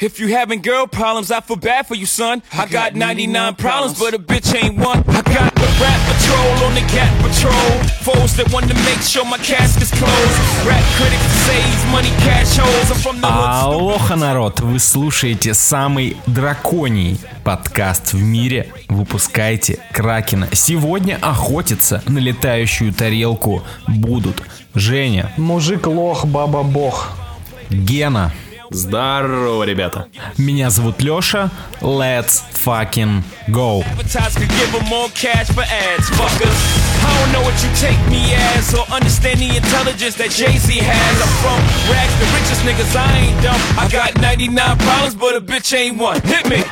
If you having girl problems, I feel bad for you, son. I got 99 problems, but a bitch ain't one. I got the rap patrol on the cat patrol. Foes that want to make sure my casket's closed. Rap critics say he's money cash holes. I'm from the. Алоха, народ! Вы слушаете самый драконий подкаст в мире. Выпускайте Кракена. Сегодня охотиться на летающую тарелку будут Женя, Мужик лох, баба бог. Гена, Здорово, ребята. меня зовут Леша. Let's fucking go. Advertise could give them more cash for ads, fuckers. I don't know what you take me as or understand the intelligence that Jay-Z has. I'm from rags, the richest niggas, I ain't dumb. I got 99 problems, but a bitch ain't one. Hit me.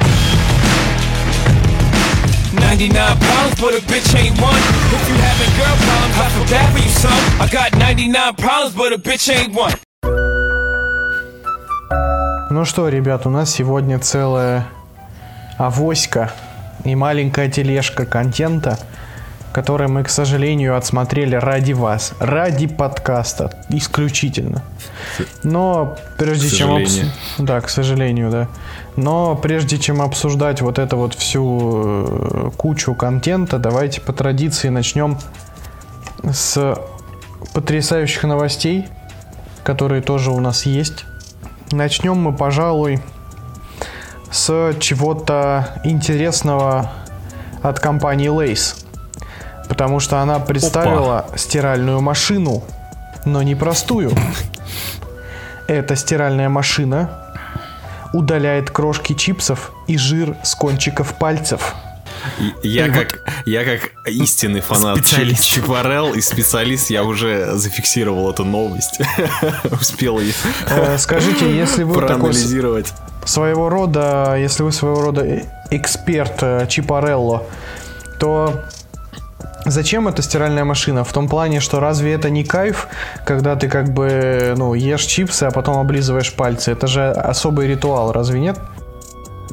99 problems, but a bitch ain't one. If you having girl problems, I feel bad for you, son. I got 99 problems, but a bitch ain't one. Ну что, ребят, у нас сегодня целая авоська и маленькая тележка контента, который мы, к сожалению, отсмотрели ради вас, ради подкаста, исключительно. Но прежде чем... обс-. Да, к сожалению, да. Но прежде чем обсуждать вот это вот всю э, кучу контента, давайте по традиции начнем с потрясающих новостей, которые тоже у нас есть. Начнем мы, пожалуй, с чего-то интересного от компании Lace. Потому что она представила стиральную машину, но не простую. Эта стиральная машина удаляет крошки чипсов и жир с кончиков пальцев. Я как, я как истинный фанат Специалист. Чи- Чипарел и специалист, я уже зафиксировал эту новость. Успел ее Э, Скажите, если вы проанализировать. своего рода, если вы своего рода э- эксперт э, Чипарелло, то зачем эта стиральная машина? В том плане, что разве это не кайф, когда ты как бы, ну, ешь чипсы, а потом облизываешь пальцы? Это же особый ритуал, разве нет?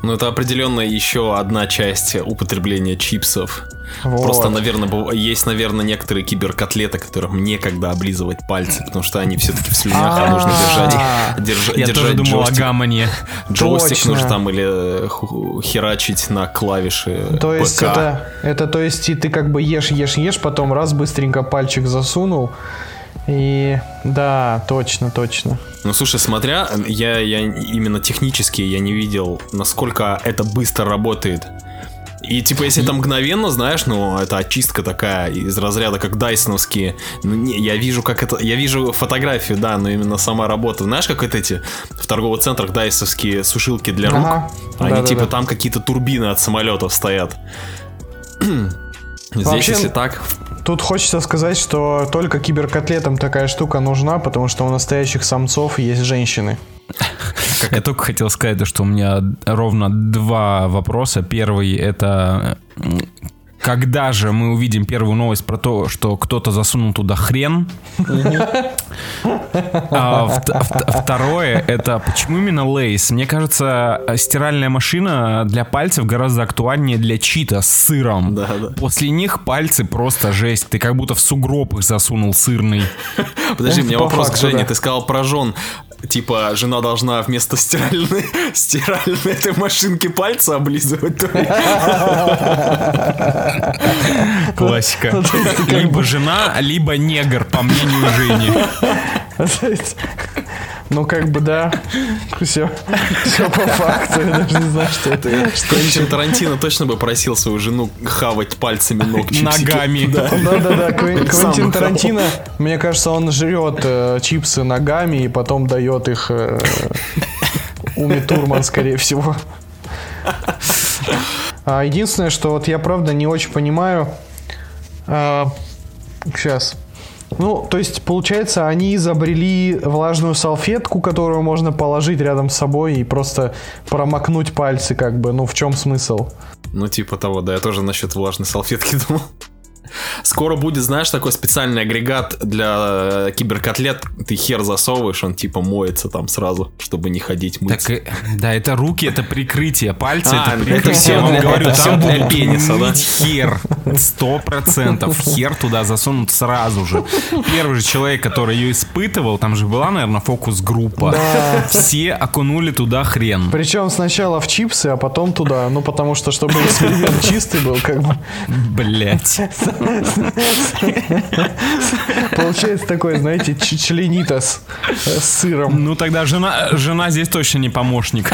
Ну, это определенно еще одна часть употребления чипсов. Вот. Просто, наверное, есть, наверное, некоторые киберкотлеты, которым некогда облизывать пальцы, потому что они все-таки в слюнях, а нужно держать, держа- Я держать тоже думал о гамане. Джойстик нужно там или э, херачить на клавиши То есть это, это то есть и ты как бы ешь, ешь, ешь, потом раз быстренько пальчик засунул. И да, точно, точно. Ну, слушай, смотря, я, я именно технически я не видел, насколько это быстро работает. И типа, если это мгновенно, знаешь, ну, это очистка такая из разряда, как дайсоновские. Ну, не, я вижу, как это. Я вижу фотографию, да, но именно сама работа. Знаешь, как вот эти в торговых центрах дайсовские сушилки для рук? Ага. Они Да-да-да. типа там какие-то турбины от самолетов стоят. Здесь, Вообще- если так, Тут хочется сказать, что только киберкотлетам такая штука нужна, потому что у настоящих самцов есть женщины. Я только хотел сказать, то, что у меня ровно два вопроса. Первый это когда же мы увидим первую новость про то, что кто-то засунул туда хрен? А вт- вт- Второе, это почему именно лейс? Мне кажется, стиральная машина для пальцев гораздо актуальнее для чита с сыром. После них пальцы просто жесть. Ты как будто в сугроб их засунул сырный. Подожди, у меня вопрос к Жене. Ты сказал про жен. Типа, жена должна вместо стиральной, стиральной этой машинки пальцы облизывать. Классика. Либо жена, либо негр, по мнению Жени. Ну, как бы, да. Все, все по факту. Я даже не знаю, что это. Квентин Тарантино точно бы просил свою жену хавать пальцами ног чипсики. Ногами. Да. Да-да-да, Квентин Тарантино, мне кажется, он жрет э, чипсы ногами и потом дает их э, Уми Турман, скорее всего. А единственное, что вот я правда не очень понимаю. сейчас. Ну, то есть, получается, они изобрели влажную салфетку, которую можно положить рядом с собой и просто промокнуть пальцы, как бы. Ну, в чем смысл? Ну, типа того, да, я тоже насчет влажной салфетки думал. Скоро будет, знаешь, такой специальный агрегат для э, киберкотлет. Ты хер засовываешь, он типа моется там сразу, чтобы не ходить мыться. Так, э, да, это руки, это прикрытие, пальцы, А, это это прикрытие. всё Я вам говорю, это там для пениса, да? хер. Сто процентов. Хер туда засунут сразу же. Первый же человек, который ее испытывал, там же была, наверное, фокус-группа. Все окунули туда хрен. Причем сначала в чипсы, а потом туда. Ну, потому что, чтобы эксперимент чистый был, как бы. Блять. Получается такой, знаете, членитос э, с сыром. Ну тогда жена, жена здесь точно не помощник.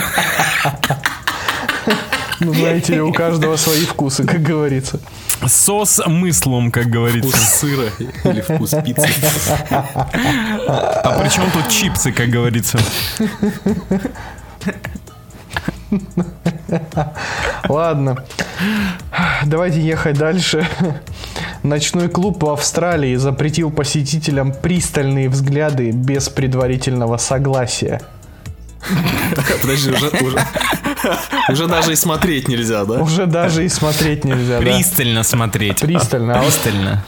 Ну, знаете ли, у каждого свои вкусы, как говорится. Сос мыслом, как Вкус говорится. сыра или вкус пиццы. А при чем тут чипсы, как говорится? Ладно, давайте ехать дальше. Ночной клуб в Австралии запретил посетителям пристальные взгляды без предварительного согласия. Подожди, уже, уже, уже даже и смотреть нельзя, да? Уже даже и смотреть нельзя, да? Пристально смотреть. Пристально. А Пристально.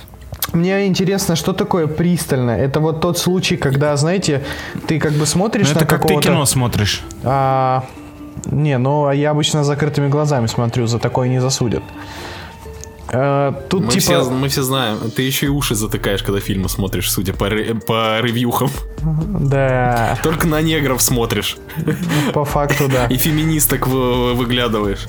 Мне интересно, что такое пристально? Это вот тот случай, когда, знаете, ты как бы Ну смотришь это на как ты кино смотришь. А, не, ну а я обычно с закрытыми глазами смотрю, за такое не засудят. А, тут Мы, типа... все, мы все знаем. Ты еще и уши затыкаешь, когда фильмы смотришь, судя по, ре- по ревьюхам. Да, Только на негров смотришь. по факту да. И феминисток вы- выглядываешь.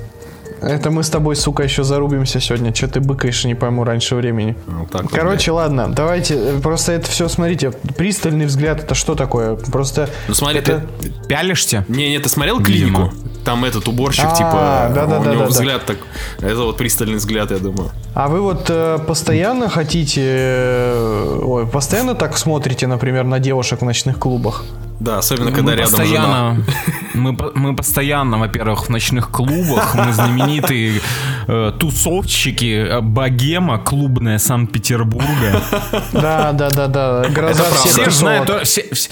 Это мы с тобой, сука, еще зарубимся сегодня. Че ты быкаешь, не пойму, раньше времени. Вот так вот, Короче, ладно, давайте, э, просто это все, смотрите, пристальный взгляд, это что такое? Просто... Ну смотри, это... ты... Пялишься? Не, не, ты смотрел Видимо. Там этот уборщик, А, типа, да-да-да-да-да. у него взгляд так... Это вот пристальный взгляд, я думаю. А вы вот э, постоянно хотите... э, ой, постоянно так смотрите, например, на девушек в ночных клубах? Да, особенно когда мы рядом жена. постоянно, мы, по- мы постоянно, во-первых, в ночных клубах, мы знаменитые э, тусовщики, э, богема клубная Санкт-Петербурга. Да, да, да, да. Гроза всех Все знают, все, все-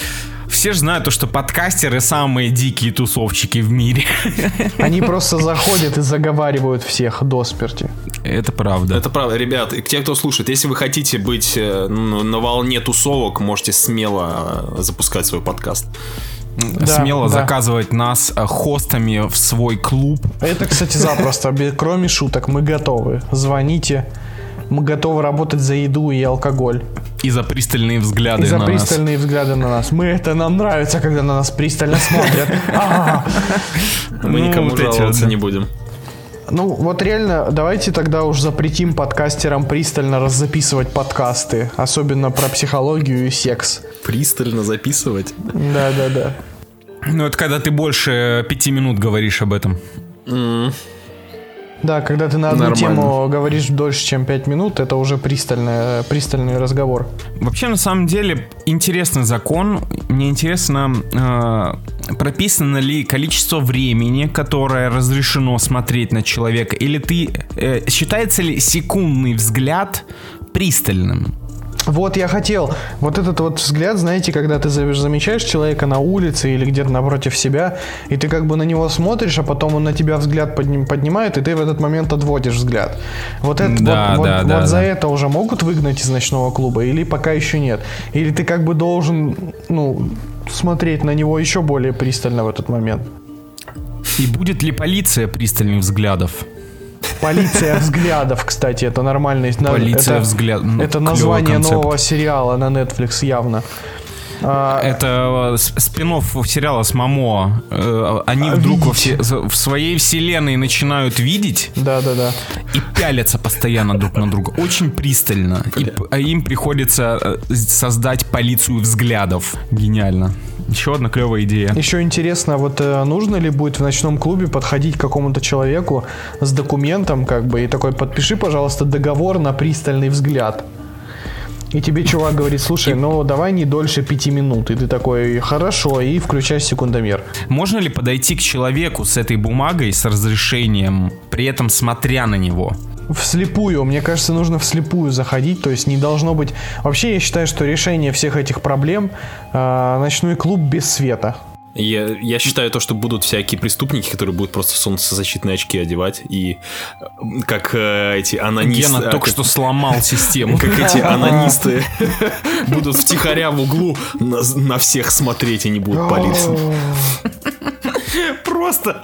все же знают то, что подкастеры самые дикие тусовщики в мире. Они просто заходят и заговаривают всех до смерти. Это правда. Это правда, ребят, и те, кто слушает, если вы хотите быть э, ну, на волне тусовок, можете смело э, запускать свой подкаст. Да, Смело да. заказывать нас э, хостами в свой клуб. Это, кстати, запросто. Кроме шуток, мы готовы. Звоните. Мы готовы работать за еду и алкоголь. И за пристальные взгляды И за на нас. пристальные взгляды на нас. Мы это нам нравится, когда на нас пристально смотрят. Мы Ну, никому жаловаться да. не будем. Ну, вот реально, давайте тогда уж запретим подкастерам пристально раззаписывать подкасты. Особенно про психологию и секс. Пристально записывать. Да-да-да. Ну, это когда ты больше пяти минут говоришь об этом. Да, когда ты на одну Нормально. тему говоришь дольше, чем 5 минут, это уже пристальный, пристальный разговор. Вообще, на самом деле, интересный закон. Мне интересно, э, прописано ли количество времени, которое разрешено смотреть на человека, или ты э, считается ли секундный взгляд пристальным? Вот я хотел, вот этот вот взгляд, знаете, когда ты за- замечаешь человека на улице или где-то напротив себя, и ты как бы на него смотришь, а потом он на тебя взгляд подним- поднимает, и ты в этот момент отводишь взгляд. Вот, это, Да, вот, да, вот- да, вот за да. это уже могут выгнать из ночного клуба, или пока еще нет? Или ты как бы должен, ну, смотреть на него еще более пристально в этот момент? И будет ли полиция пристальных взглядов? Полиция взглядов, кстати, это нормальный. Полиция это- взгляд- ну, Это клёвый название нового сериала на Netflix явно. А, Это спин сериала с Мамо. Э, Они А, вдруг в своей вселенной начинают видеть Да, да, да. и пялятся постоянно друг на друга. Очень пристально. И а им приходится э, создать полицию взглядов. Гениально. Еще одна клевая идея. Еще интересно, вот э, нужно ли будет в ночном клубе подходить к какому-то человеку с документом, как бы, и такой, подпиши, пожалуйста, договор на пристальный взгляд. И тебе чувак говорит, слушай, ну давай не дольше пяти минут. И ты такой, хорошо, и включаешь секундомер. Можно ли подойти к человеку с этой бумагой, с разрешением, при этом смотря на него? Вслепую, мне кажется, нужно вслепую заходить, то есть не должно быть... Вообще, я считаю, что решение всех этих проблем э, ночной клуб без света. Я, я считаю то, что будут всякие преступники, которые будут просто солнцезащитные очки одевать и э, как э, эти анонисты... Гена а, только как- что сломал систему. Как эти анонисты будут втихаря в углу на, на всех смотреть и не будут палиться. Просто...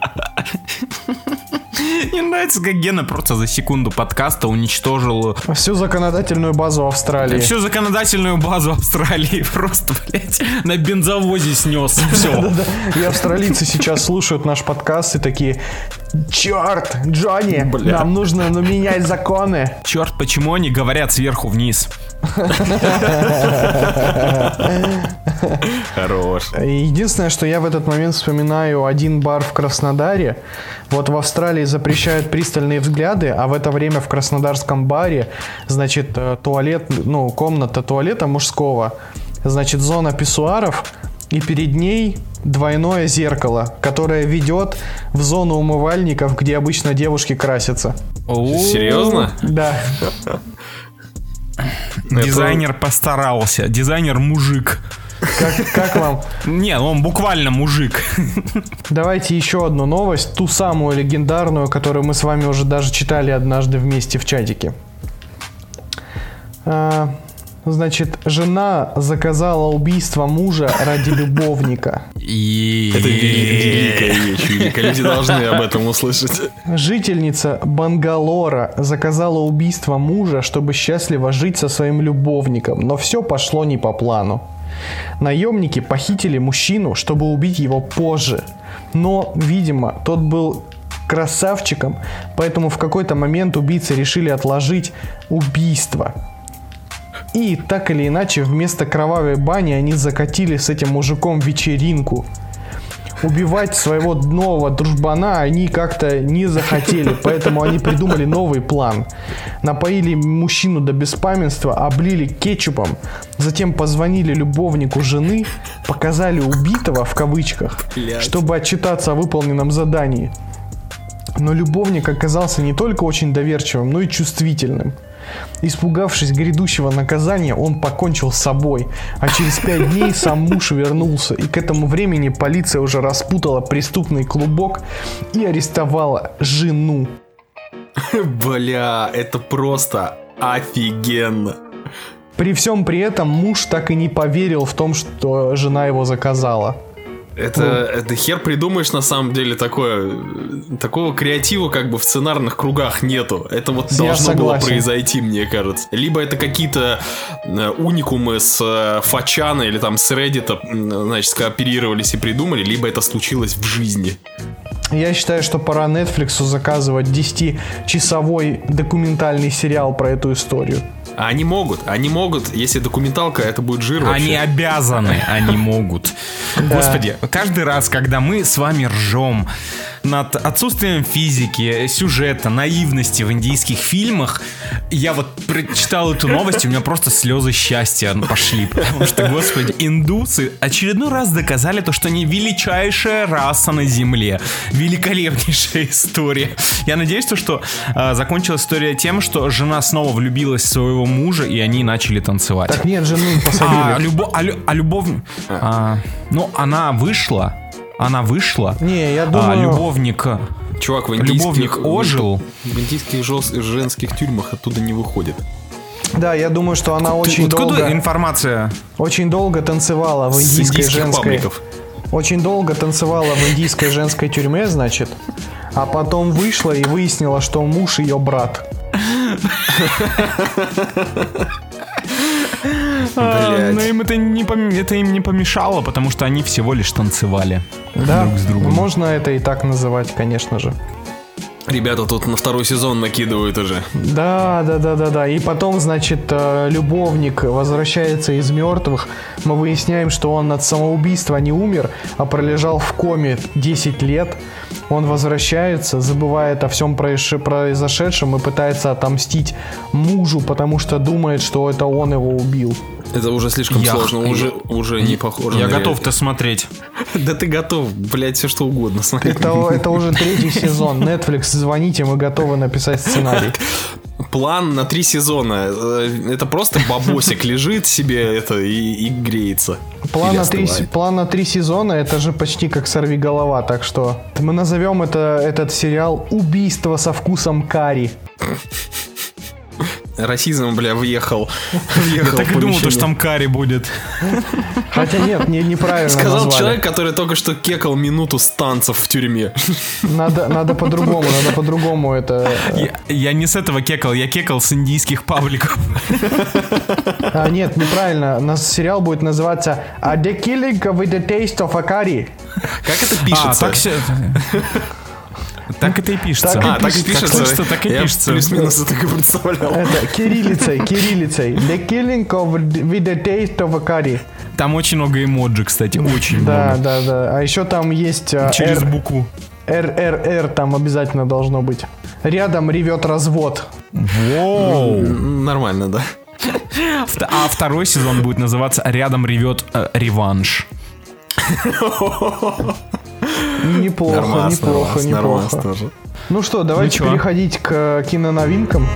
Мне нравится, как Гена просто за секунду подкаста уничтожил Всю законодательную базу Австралии. всю законодательную базу Австралии. Просто, блядь, на бензовозе снес. Все. И австралийцы сейчас слушают наш подкаст и такие, черт, Джонни, нам нужно ну, менять законы. Черт, почему они говорят сверху вниз? Хорош. Единственное, что я в этот момент вспоминаю один бар в Краснодаре. Вот в Австралии запрещают пристальные взгляды, а в это время в краснодарском баре, значит, э, туалет, ну, комната туалета мужского, значит, зона писсуаров, и перед ней двойное зеркало, которое ведет в зону умывальников, где обычно девушки красятся. Серьезно? Да. Дизайнер постарался. Дизайнер мужик. Как, как вам? Не, он буквально мужик. Давайте еще одну новость, ту самую легендарную, которую мы с вами уже даже читали однажды вместе в чатике. А, значит, жена заказала убийство мужа ради любовника. И... Это вели- великая вещь, великая. Люди должны об этом услышать. Жительница Бангалора заказала убийство мужа, чтобы счастливо жить со своим любовником, но все пошло не по плану. Наемники похитили мужчину, чтобы убить его позже. Но, видимо, тот был красавчиком, поэтому в какой-то момент убийцы решили отложить убийство. И так или иначе, вместо кровавой бани они закатили с этим мужиком вечеринку. Убивать своего нового дружбана они как-то не захотели, поэтому они придумали новый план. Напоили мужчину до беспамятства, облили кетчупом, затем позвонили любовнику жены, показали убитого в кавычках, Блядь. чтобы отчитаться о выполненном задании. Но любовник оказался не только очень доверчивым, но и чувствительным. Испугавшись грядущего наказания, он покончил с собой, а через пять дней сам муж вернулся, и к этому времени полиция уже распутала преступный клубок и арестовала жену. Бля, это просто офигенно. При всем при этом муж так и не поверил в том, что жена его заказала. Это, это хер придумаешь на самом деле такое. Такого креатива как бы в сценарных кругах нету. Это вот Я должно было согласен. произойти, мне кажется. Либо это какие-то э, уникумы с э, Фачана или там с Reddit, значит, скооперировались и придумали, либо это случилось в жизни. Я считаю, что пора Netflix заказывать 10-часовой документальный сериал про эту историю. А они могут, они могут, если документалка, это будет жир вообще. Они обязаны, они могут. Господи, каждый раз, когда мы с вами ржем над отсутствием физики, сюжета, наивности в индийских фильмах, я вот прочитал эту новость, и у меня просто слезы счастья пошли. Потому что, господи, индусы очередной раз доказали то, что они величайшая раса на Земле. Великолепнейшая история. Я надеюсь, то, что а, закончилась история тем, что жена снова влюбилась в своего мужа, и они начали танцевать. Так нет, жену А, посадили. любо, а, а любовь... а, ну, она вышла. Она вышла. Не, я А, думаю... любовник... Чувак, в индийских, Любовник ожил. В индийских женских тюрьмах оттуда не выходит. Да, я думаю, что она очень Откуда долго, информация? очень долго танцевала в индийской индийских женской... пабликов. Очень долго танцевала в индийской женской тюрьме, значит. А потом вышла и выяснила, что муж ее брат. А, но им это, не пом- это им не помешало, потому что они всего лишь танцевали Да, друг с другом. можно это и так называть, конечно же. Ребята тут на второй сезон накидывают уже. Да, да, да, да, да. И потом, значит, э, любовник возвращается из мертвых. Мы выясняем, что он от самоубийства не умер, а пролежал в коме 10 лет. Он возвращается, забывает о всем произошедшем и пытается отомстить мужу, потому что думает, что это он его убил. Это уже слишком Я- сложно, уже, уже не похоже Я готов-то смотреть. Да ты готов, блядь, все что угодно смотреть. Это, это уже третий сезон. Netflix, звоните, мы готовы написать сценарий. план на три сезона. Э, Это просто бабосик лежит себе это и, и греется. План Или на, три, план на три сезона это же почти как сорви голова, так что мы назовем это, этот сериал Убийство со вкусом карри. Расизм, бля, въехал. въехал Так в и думал, то, что там карри будет. Хотя нет, не, неправильно Сказал назвали. человек, который только что кекал минуту с танцев в тюрьме. Надо, надо по-другому, надо по-другому это... Я, я не с этого кекал, я кекал с индийских пабликов. А, нет, неправильно. У нас сериал будет называться «A The Killing with the Taste of a Curry». Как это А, пишется? так все... Так это и пишется. Так и А, так и пишется. Как слышится, так и Я пишется. плюс-минус так и представлял. Это кириллицей, кириллицей. «The Killing of, with the Taste of a Curry». Там очень много эмоджи, кстати, очень Да, много. да, да. А еще там есть а, Через R- букву. РРР там обязательно должно быть. Рядом ревет развод. Воу. Нормально, да. А второй сезон будет называться «Рядом ревет э, реванш». Неплохо, Нормас, неплохо, нормас, нормас неплохо. тоже. Ну что, давайте переходить к э, киноновинкам.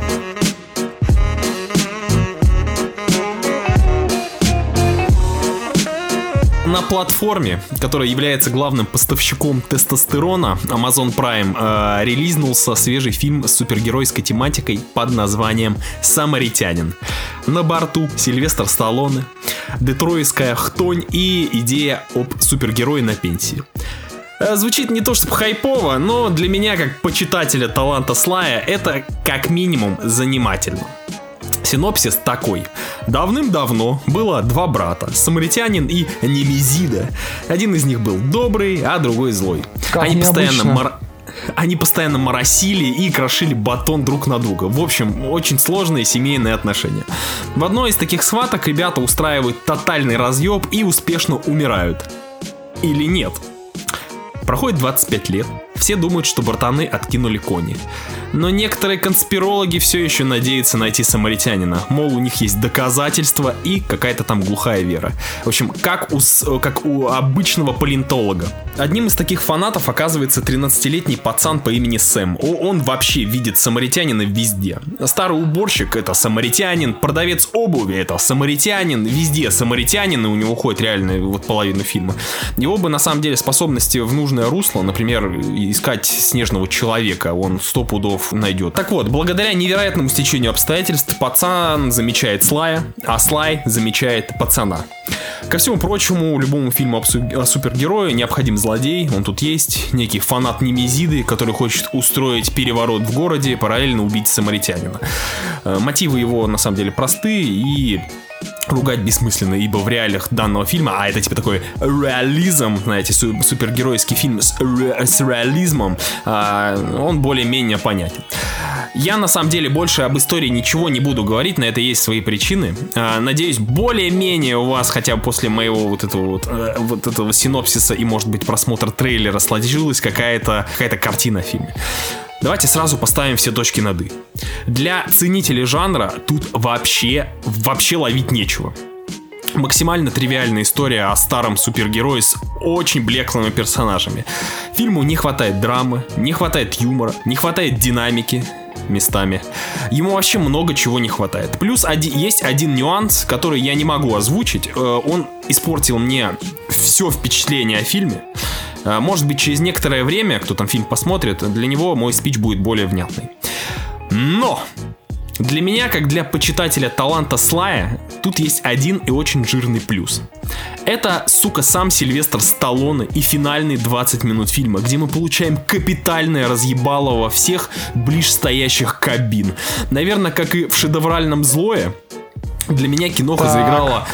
На платформе, которая является главным поставщиком тестостерона, Amazon Prime э, релизнулся свежий фильм с супергеройской тематикой под названием «Самаритянин». На борту Сильвестр Сталлоне, детройтская хтонь и идея об супергерое на пенсии. Э, Звучит не то чтобы хайпово, но для меня, как почитателя таланта Слая, это как минимум занимательно. Синопсис такой. Давным-давно было два брата, Самаритянин и Немезида. Один из них был добрый, а другой злой. Как Они постоянно мор- Они постоянно моросили и крошили батон друг на друга. В общем, очень сложные семейные отношения. В одной из таких схваток ребята устраивают тотальный разъеб и успешно умирают. Или нет? Проходит 25 лет, все думают, что братаны откинули кони. Но некоторые конспирологи все еще надеются найти самаритянина. Мол, у них есть доказательства и какая-то там глухая вера. В общем, как у, с- как у обычного палеонтолога. Одним из таких фанатов оказывается 13-летний пацан по имени Сэм. Он вообще видит самаритянина везде. Старый уборщик это самаритянин, продавец обуви это самаритянин, везде самаритянин, и у него уходит реально вот половину фильма. Его бы на самом деле способности в нужное русло, например, искать снежного человека, он сто пудов найдет. Так вот, благодаря невероятному стечению обстоятельств, пацан замечает Слая, а Слай замечает пацана. Ко всему прочему, любому фильму о супергерое необходим злодей, он тут есть, некий фанат Немезиды, который хочет устроить переворот в городе, параллельно убить самаритянина. Э, Мотивы его на самом деле простые и ругать бессмысленно, ибо в реалиях данного фильма, а это типа такой реализм, знаете, су- супергеройский фильм с, ре- с реализмом, а, он более-менее понятен. Я на самом деле больше об истории ничего не буду говорить, на это есть свои причины. А, Надеюсь, более-менее у вас хотя бы после моего вот этого вот, э, вот этого синопсиса и, может быть, просмотра трейлера сложилась какая-то какая картина о фильме. Давайте сразу поставим все точки над «и». Для ценителей жанра тут вообще, вообще ловить нечего. Максимально тривиальная история о старом супергерое с очень блеклыми персонажами. Фильму не хватает драмы, не хватает юмора, не хватает динамики местами. Ему вообще много чего не хватает. Плюс оди- есть один нюанс, который я не могу озвучить. Э, Он испортил мне все впечатление о фильме. Э, Может быть, через некоторое время, кто там фильм посмотрит, для него мой спич будет более внятный. Но для меня, как для почитателя таланта Слая, тут есть один и очень жирный плюс. Это, сука, сам Сильвестр Сталлоне и финальные 20 минут фильма, где мы получаем капитальное разъебало во всех ближстоящих кабин. Наверное, как и в шедевральном «Злое», для меня киноха Так. заиграла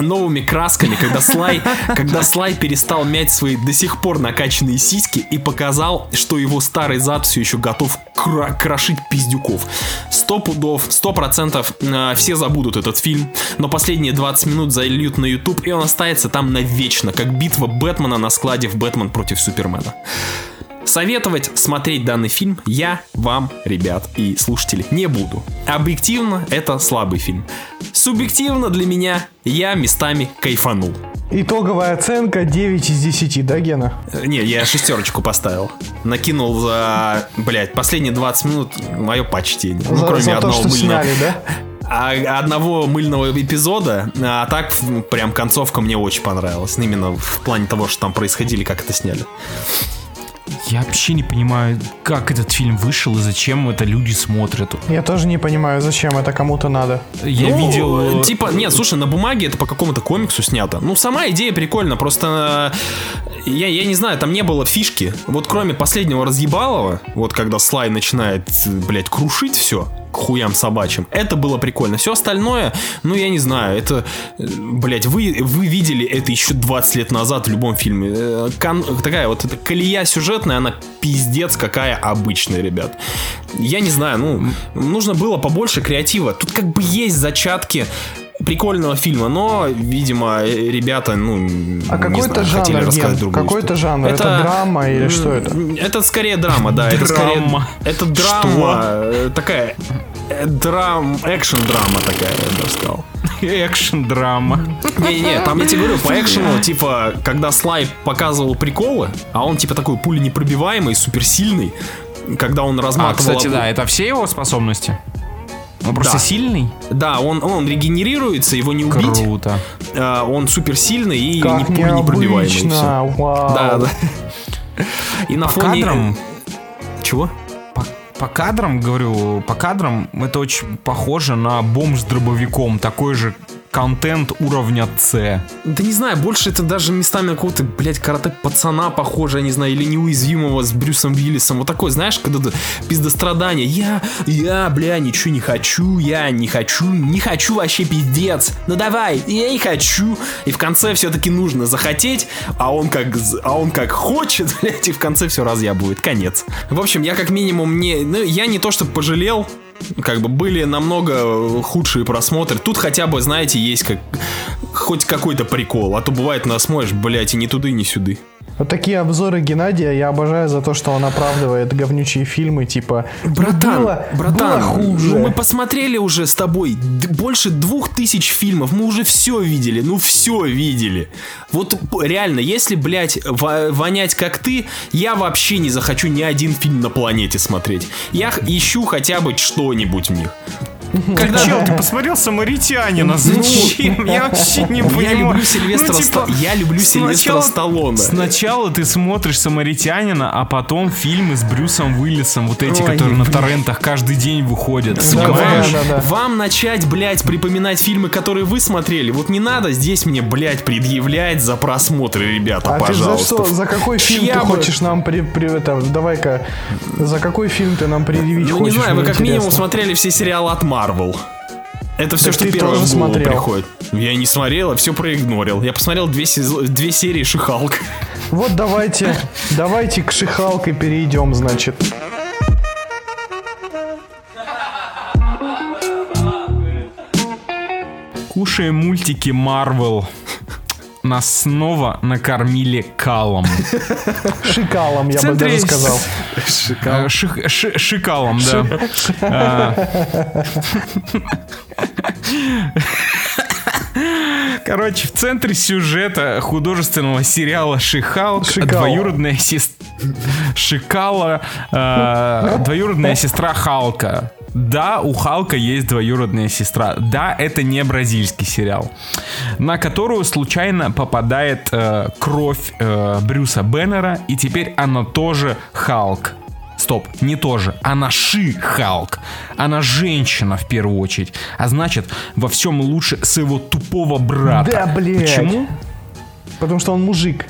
новыми красками, когда Слай, когда Слай перестал мять свои до сих пор накачанные сиськи и показал, что его старый зад все еще готов кра- крошить пиздюков. Сто пудов, сто процентов э, все забудут этот фильм, но последние 20 минут зальют на YouTube, и он останется там навечно, как битва Бэтмена на складе в Бэтмен против Супермена. Советовать смотреть данный фильм я вам, ребят и слушатели, не буду. Объективно, это слабый фильм. Субъективно для меня я местами кайфанул. Итоговая оценка 9 из 10, да, Гена? Э, Не, я шестерочку поставил. Накинул за, блядь, последние 20 минут мое почтение. Ну, за, кроме за то, одного что мыльного. сняли, да? А, одного мыльного эпизода, а так прям концовка мне очень понравилась. Именно в плане того, что там происходили, как это сняли. Я вообще не понимаю, как этот фильм вышел и зачем это люди смотрят. Я тоже не понимаю, зачем это кому-то надо. Я Ну, видел... э, Типа, нет, слушай, на бумаге это по какому-то комиксу снято. Ну, сама идея прикольна, просто э, я, я не знаю, там не было фишки. Вот кроме последнего разъебалова, вот когда Слай начинает, блядь, крушить все к хуям собачьим, это было прикольно. Все остальное, ну, я не знаю, это, э, блядь, вы, вы видели это еще 20 лет назад в любом фильме. Э, кон- такая вот эта колея сюжетная, она пиздец какая обычная, ребят. Я не знаю, ну, нужно было побольше креатива. Тут как бы есть зачатки прикольного фильма, но, видимо, ребята, ну, А не какой это знаю, хотели жанр, рассказать Ген? другую Какой это историю. жанр? Это драма или м, что это? Это скорее драма, да. Это скорее... Драма. Это драма, э, такая... э, Драм, экшен-драма такая, я бы сказал. Экшн-драма. Не-не, там я тебе говорю, по экшену, типа, когда Слай показывал приколы, а он, типа, такой пуленепробиваемый, суперсильный, когда он А, разматывал... кстати, да, это все его способности? Он просто Да. сильный? Да, он, он регенерируется, его не убить. Круто. А, он суперсильный и Как не необычно, вау. Да, да. И на По фоне... кадрам, Чего? по, по кадрам, говорю, по кадрам это очень похоже на бомж с дробовиком. Такой же контент уровня С. Да не знаю, больше это даже местами какого-то, блядь, карате пацана похоже, я не знаю, или неуязвимого с Брюсом Уиллисом. Вот такой, знаешь, когда пиздострадание. Я, я, бля, ничего не хочу, я не хочу, не хочу вообще пиздец. Ну давай, я не хочу. И в конце все-таки нужно захотеть, а он как, а он как хочет, блядь, и в конце все разъябывает. Конец. В общем, я как минимум не, ну, я не то, что пожалел, как бы были намного худшие просмотры. Тут хотя бы, знаете, есть как хоть какой-то прикол. А то бывает насмотришь, блядь, и ни туды, ни сюды. Вот такие обзоры Геннадия я обожаю за то, что он оправдывает говнючие фильмы, типа Братан, было, братан, было хуже. ну мы посмотрели уже с тобой больше двух тысяч фильмов, мы уже все видели, ну все видели. Вот реально, если, блядь, во- вонять как ты, я вообще не захочу ни один фильм на планете смотреть. Я ищу хотя бы что-нибудь в них. Когда Чел, ты посмотрел «Самаритянина»? Зачем? Я вообще не понимаю. Я люблю Сильвестра, Ну, типа, я люблю Сильвестра сначала- Сталлоне. Сначала ты смотришь «Самаритянина», а потом фильмы с Брюсом Уиллисом, вот эти, Ой, которые на торрентах каждый день выходят. Сука, Да, понимаешь? да, да, да. вам начать, блядь, припоминать фильмы, которые вы смотрели. Вот не надо здесь мне, блядь, предъявлять за просмотры, ребята, А ты за пожалуйста. что? За какой фильм ты бы- хочешь нам при, при- это, давай-ка, за какой фильм ты нам предъявить Ну, не хочешь? знаю, вы как минимум смотрели все сериалы от Marvel. Это все, Так что первое в голову смотрел. приходит. Я не смотрел, а все проигнорил. Я посмотрел две, сезо- две серии Шихалк. Вот давайте, давайте к Шихалке перейдем, значит. Кушая мультики Marvel, нас снова накормили калом. Шикалом, я бы даже сказал. Э, ших- ши- Шикалом, да. А. Короче, в центре сюжета художественного сериала Шихалк Шикал. двоюродная сестра Шикала, э, двоюродная сестра Халка. Да, у Халка есть двоюродная сестра. Да, это не бразильский сериал, на которую случайно попадает э, кровь э, Брюса Беннера, и теперь она тоже Халк. Стоп, не тоже. Она Ши Халк. Она женщина в первую очередь. А значит, во всем лучше своего тупого брата. Да, блядь. Почему? Потому что он мужик.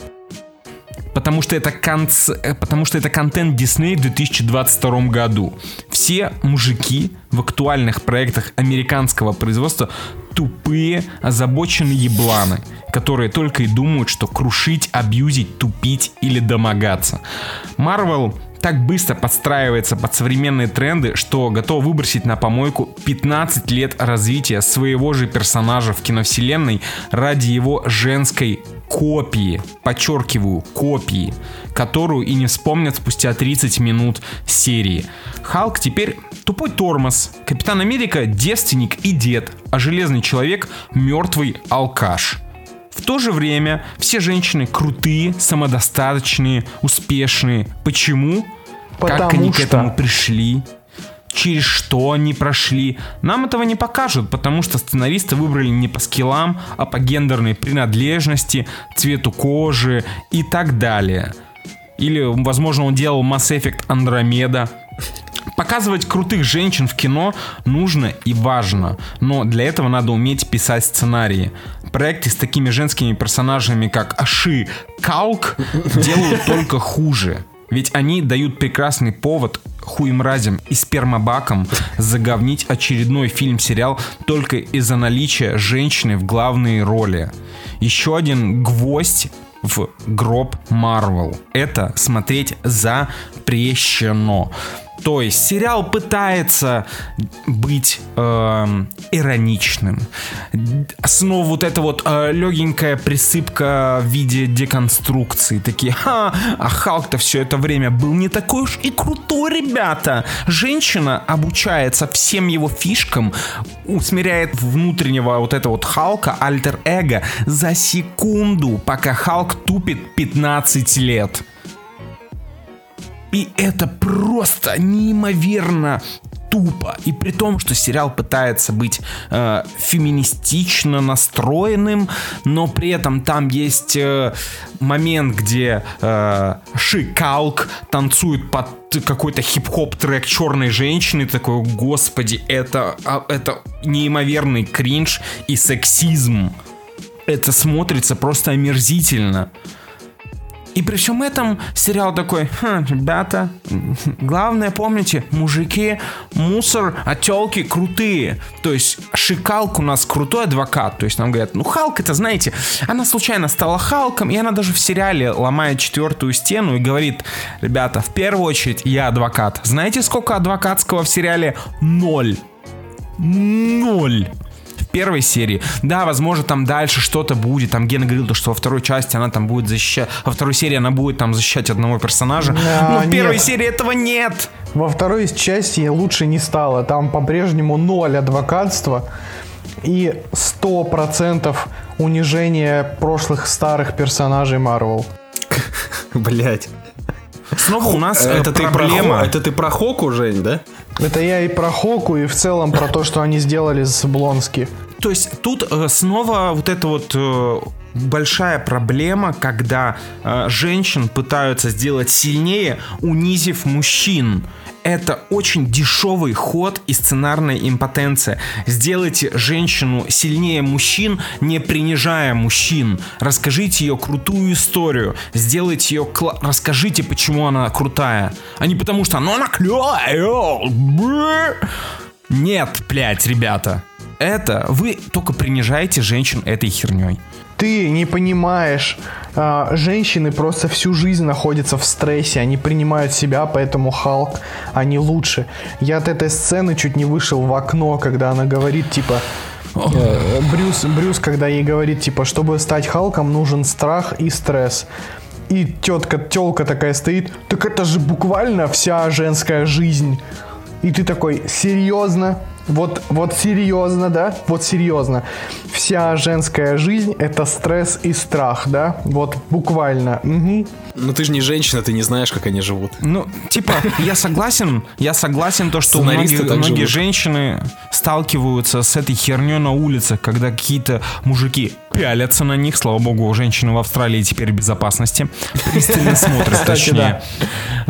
Потому что это конц... э, потому что это контент Дисней в 2022 году. Все мужики в актуальных проектах американского производства тупые, озабоченные ебланы, которые только и думают, что крушить, абьюзить, тупить или домогаться. Марвел так быстро подстраивается под современные тренды, что готов выбросить на помойку 15 лет развития своего же персонажа в киновселенной ради его женской копии, подчеркиваю, копии, которую и не вспомнят спустя 30 минут серии. Халк теперь тупой тормоз, Капитан Америка девственник и дед, а Железный Человек мертвый алкаш. В то же время все женщины крутые, самодостаточные, успешные. Почему? как Потому они к что- этому пришли? Через что они прошли? Нам этого не покажут, потому что сценаристы выбрали не по скиллам, а по гендерной принадлежности, цвету кожи и так далее. Или, возможно, он делал Mass Effect Andromeda. Показывать крутых женщин в кино нужно и важно, но для этого надо уметь писать сценарии. Проекты с такими женскими персонажами, как Аши, Калк, делают только хуже. Ведь они дают прекрасный повод хуемразям и спермобакам заговнить очередной фильм-сериал только из-за наличия женщины в главной роли. Еще один гвоздь в гроб Марвел. Это смотреть запрещено. То есть сериал пытается быть эм, ироничным. Снова вот эта вот э, легенькая присыпка в виде деконструкции. Такие, ха, а Халк-то все это время был не такой уж и крутой, ребята. Женщина обучается всем его фишкам, усмиряет внутреннего вот этого вот Халка, альтер-эго, за секунду, пока Халк тупит 15 лет. И это просто неимоверно тупо. И при том, что сериал пытается быть э, феминистично настроенным, но при этом там есть э, момент, где э, Шикалк танцует под какой-то хип-хоп трек черной женщины, такой, господи, это, а, это неимоверный кринж и сексизм. Это смотрится просто омерзительно. И при всем этом сериал такой, «Хм, ребята, главное помните, мужики, мусор, а телки крутые. То есть Шикалк у нас крутой адвокат. То есть нам говорят, ну Халк это, знаете, она случайно стала Халком, и она даже в сериале ломает четвертую стену и говорит, ребята, в первую очередь я адвокат. Знаете, сколько адвокатского в сериале? Ноль. Ноль первой серии. Да, возможно, там дальше что-то будет. Там Гена говорил, то, что во второй части она там будет защищать... Во второй серии она будет там защищать одного персонажа. Да, Но в первой нет. серии этого нет. Во второй части лучше не стало. Там по-прежнему ноль адвокатства и 100% унижения прошлых старых персонажей Марвел. Блять. Снова у нас э, Это ты про проблема. Хо- Это ты про Хоку, Жень, да? Это я и про Хоку, и в целом про то, что они сделали с Блонски. То есть тут э, снова вот эта вот э, большая проблема, когда э, женщин пытаются сделать сильнее, унизив мужчин. Это очень дешевый ход и сценарная импотенция. Сделайте женщину сильнее мужчин, не принижая мужчин. Расскажите ее крутую историю. Сделайте ее... кла- Расскажите, почему она крутая. А не потому что ну, она клевая. Нет, блядь, ребята. Это вы только принижаете женщин этой херней. Ты не понимаешь, а, женщины просто всю жизнь находятся в стрессе, они принимают себя, поэтому Халк, они лучше. Я от этой сцены чуть не вышел в окно, когда она говорит, типа, э, Брюс, Брюс, когда ей говорит, типа, чтобы стать Халком, нужен страх и стресс. И тетка, телка такая стоит, так это же буквально вся женская жизнь. И ты такой, серьезно? Вот, вот серьезно, да? Вот серьезно. Вся женская жизнь это стресс и страх, да? Вот буквально. Мгм. Ну ты же не женщина, ты не знаешь, как они живут. Ну, типа, я согласен, я согласен, то, что многие, многие женщины сталкиваются с этой херней на улице, когда какие-то мужики пялятся на них, слава богу, женщины в Австралии теперь в безопасности, пристально смотрят, точнее.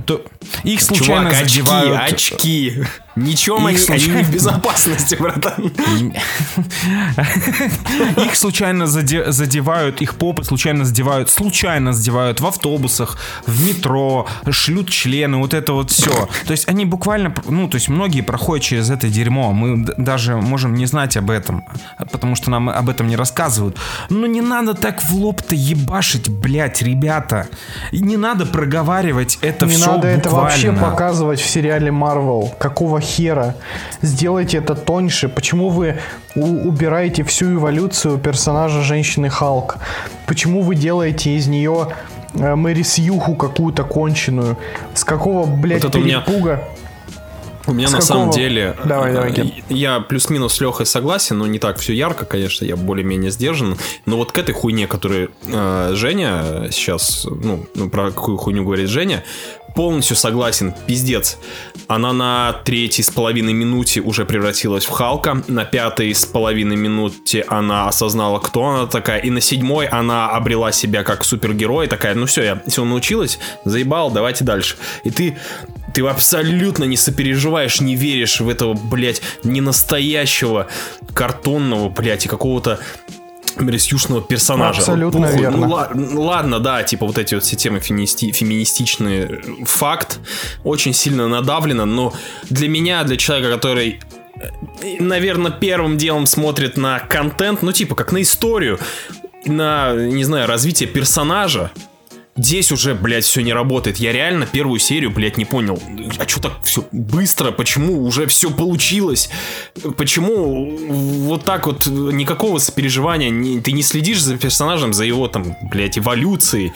То их случайно Чувак, очки, задевают... очки. Ничего, Их Макс, они не случайно- в безопасности, братан. Их случайно заде- задевают, их попы случайно задевают, случайно задевают в автобусах, в метро, шлют члены, вот это вот все. То есть они буквально, ну, то есть многие проходят через это дерьмо. Мы даже можем не знать об этом, потому что нам об этом не рассказывают. Но не надо так в лоб-то ебашить, блять, ребята. И не надо проговаривать это Не все надо это вообще буквально. показывать в сериале Марвел. Какого хера? Сделайте это тоньше. Почему вы у- убираете всю эволюцию персонажа женщины Халк? Почему вы делаете из нее э, Мэри Сьюху какую-то конченую? С какого, блядь, Вот у меня- перепуга? У меня С на какого? самом деле... Давай, э, давай, Ген. Я плюс-минус с Лехой согласен, но не так все ярко, конечно, я более-менее сдержан. Но вот к этой хуйне, которую э, Женя сейчас, ну, ну, про какую хуйню говорит Женя, полностью согласен, пиздец. Она на третьей с половиной минуте уже превратилась в Халка, на пятой с половиной минуте она осознала, кто она такая, и на седьмой она обрела себя как супергерой, такая, ну все, я все научилась, заебал, давайте дальше. И ты ты абсолютно не сопереживаешь, не веришь в этого, блядь, не настоящего картонного, блядь, и какого-то мерзюшного персонажа. Абсолютно Похуй, верно. Ну, ла- ну, ладно, да, типа вот эти вот все темы феминисти- феминистичные, факт, очень сильно надавлено, но для меня, для человека, который наверное, первым делом смотрит на контент, ну, типа, как на историю, на, не знаю, развитие персонажа, Здесь уже, блядь, все не работает. Я реально первую серию, блядь, не понял. А что так все быстро? Почему уже все получилось? Почему вот так вот никакого сопереживания? ты не следишь за персонажем, за его там, блядь, эволюцией.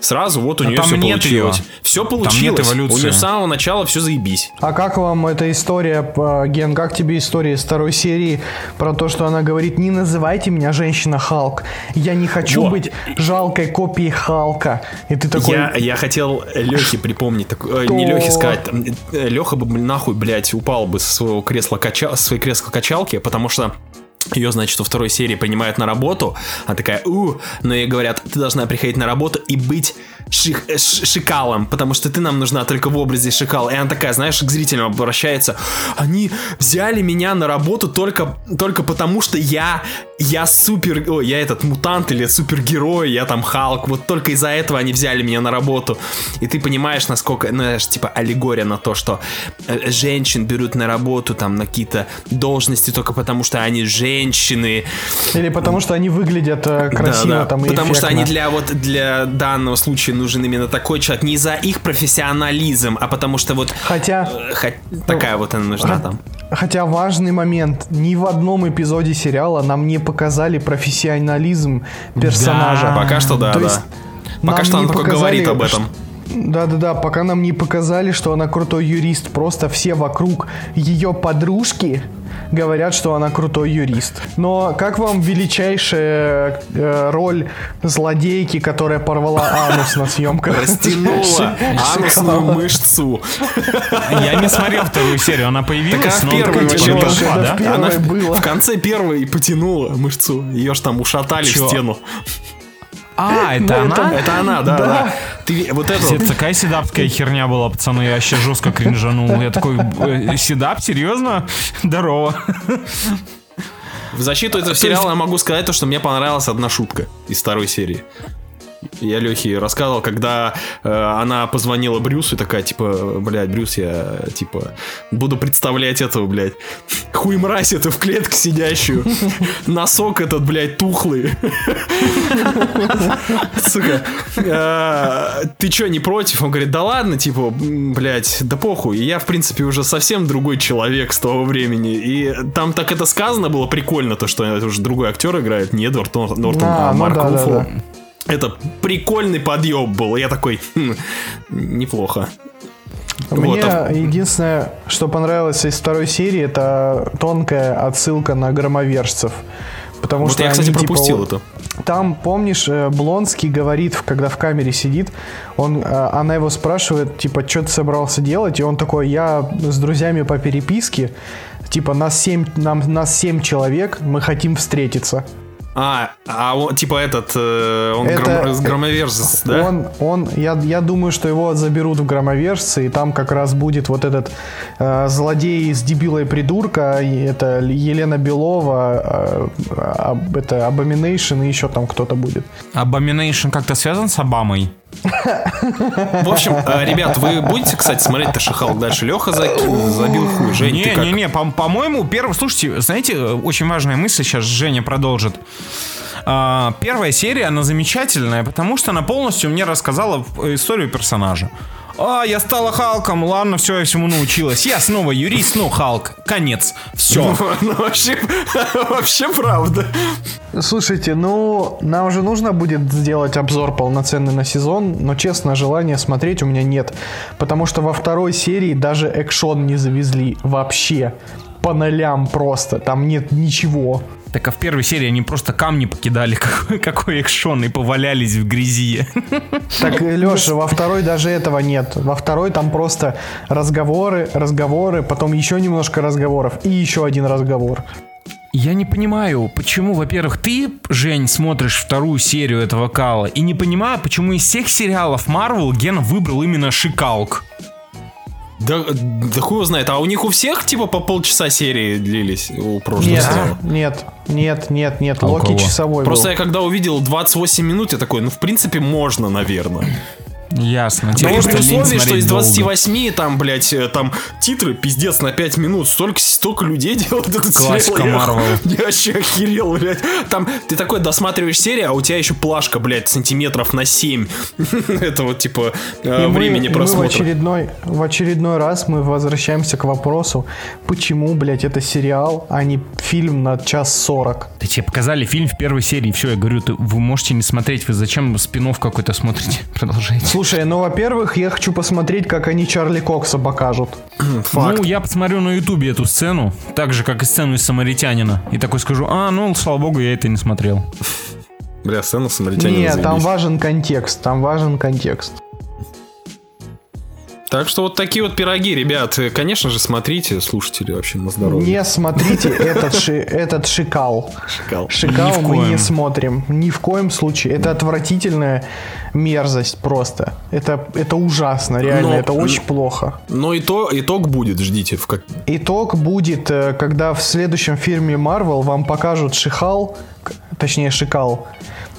Сразу вот у А нее там все нет получилось. её. Все нет получилось. у эволюции. нее с самого начала все заебись. А как вам эта история, Ген, как тебе история из второй серии про то, что она говорит, не называйте меня женщина Халк, я не хочу Во. быть жалкой копией Халка. И ты такой, Я, я хотел Лехе припомнить, так, э, не? Лехе сказать, там, э, Леха бы нахуй, блядь, упал бы со своего кресла кача, со своей кресла качалки, потому что ее, значит, во второй серии принимают на работу, она такая, у, но ей говорят, ты должна приходить на работу и быть шик- э, шикалом, потому что ты нам нужна только в образе шикала. И она такая, знаешь, к зрителям обращается, они взяли меня на работу только, только потому, что я, я супер, ой, я этот мутант или супергерой, я там Халк, вот только из-за этого они взяли меня на работу. И ты понимаешь, насколько, ну, знаешь, типа аллегория на то, что э, женщин берут на работу там на какие-то должности только потому, что они женщины, или потому что они выглядят э, красиво да, да. там и Потому что они для вот для данного случая нужен именно такой человек. Не за их профессионализм, а потому что вот Хотя, э, хо- такая вот она нужна там. хотя важный момент, ни в одном эпизоде сериала нам не показали профессионализм персонажа. Да. Пока что да, То да. есть Пока что она только говорит об этом. Да-да-да, пока нам не показали, что она крутой юрист, просто все вокруг ее подружки говорят, что она крутой юрист. Но как вам величайшая э, роль злодейки, которая порвала анус на съемках? Растянула анусную мышцу. Я не смотрел вторую серию, она появилась, но первой типа, вообще Она в- конце первой потянула мышцу. Ее ж там ушатали в стену. А, это это- она? Это она, да, да. Ты вот это Пиздец, такая седапская херня была, пацаны, я вообще жестко кринжанул. Я такой, э, седап, серьезно? Здорово. В защиту этого сериала я могу сказать то, что мне понравилась одна шутка из второй серии. Я Лехе рассказывал, когда э, она позвонила Брюсу и такая, типа, блядь, Брюс, я, типа, буду представлять этого, блядь, хуй мразь эту в клетке сидящую, носок этот, блядь, тухлый. Сука, э, ты чё, не против? Он говорит, да ладно, типа, блядь, да похуй, я, в принципе, уже совсем другой человек с того времени, и там так это сказано было прикольно, то, что это уже другой актер играет, не Эдвард Нор- Нортон, А, ну Марк Руффало. Это прикольный подъеб был. Я такой, «Хм, неплохо. Мне Вот, а- единственное, что понравилось из второй серии, это тонкая отсылка на громовержцев. Потому Вот что я, кстати, они, типа, пропустил вот- это. Там, помнишь, э, Блонский говорит, когда в камере сидит, он, э, она его спрашивает, типа, что ты собрался делать? И он такой, я с друзьями по переписке, типа, нас семь, нам, нас семь человек, мы хотим встретиться. А, а он, типа этот, э, он Это- гром- с громовержец, да? Он, он, я, я думаю, что его заберут в громовержцы, и там как раз будет вот этот э, злодей с дебилой придурка, и это Елена Белова, э, об- это Abomination, и еще там кто-то будет. Abomination как-то связан с Обамой? В общем, э, ребят, вы будете, кстати, смотреть Ташихалк дальше? Леха забил хуй. Жень, как? Не-не-не, по- по-моему, первый... Слушайте, знаете, э, очень важная мысль сейчас Женя продолжит. А, Первая серия, она замечательная, потому что она полностью мне рассказала э, историю персонажа. А, я стала Халком, ладно, все, я всему научилась. Я снова юрист, ну, Халк. Конец. Все. Ну, вообще, вообще правда. Слушайте, ну, нам уже нужно будет сделать обзор полноценный на сезон, но, честно, желания смотреть у меня нет. Потому что во второй серии даже экшон не завезли вообще. По нолям просто, там нет ничего. Так а в первой серии они просто камни покидали, какой, какой экшон, и повалялись в грязи. Так, Леша, во второй даже этого нет. Во второй там просто разговоры, разговоры, потом еще немножко разговоров и еще один разговор. Я не понимаю, почему, во-первых, ты, Жень, смотришь вторую серию этого кала, и не понимаю, почему из всех сериалов Marvel Ген выбрал именно Шикалк. Да, да хуй его знает. А у них у всех типа по полчаса серии длились у прошлого Нет, сериала? нет, нет, нет, нет, А Локи часовой Просто был. я когда увидел 28 минут, я такой, ну в принципе можно, наверное. Ясно. Но Тебе при условии, что из долго. 28 там, блядь, э, там титры пиздец на 5 минут. Столько, столько людей делают этот Классика сериал. Я- вообще охерел, блядь. Там ты такой досматриваешь серию, а у тебя еще плашка, блядь, сантиметров на 7. Это вот типа э, И мы- времени и мы в просмотра. очередной, в очередной раз мы возвращаемся к вопросу, почему, блядь, это сериал, а не фильм на час сорок. Да тебе показали фильм в первой серии, все, я говорю, ты- вы можете не смотреть, вы зачем спин какой-то смотрите? Продолжайте. Слушай, ну, во-первых, я хочу посмотреть, как они Чарли Кокса покажут. Факт. Ну, я посмотрю на ютубе эту сцену, так же, как и сцену из «Самаритянина», и такой скажу, а, ну, слава богу, я это не смотрел. Бля, сцена самаритянина Нет, там важен контекст, там важен контекст. Так что вот такие вот пироги, ребят. Э, Конечно же, смотрите, слушатели вообще на здоровье. Не смотрите этот, ши, этот шикал. Шикал. Шикал Ни мы коем. не смотрим. Ни в коем случае. Это отвратительная мерзость просто. Это, это ужасно, реально. Но- это очень плохо. Но и то, итог будет, ждите. В как... Итог будет, э, когда в следующем фильме Marvel вам покажут Шихал, к- точнее Шикал,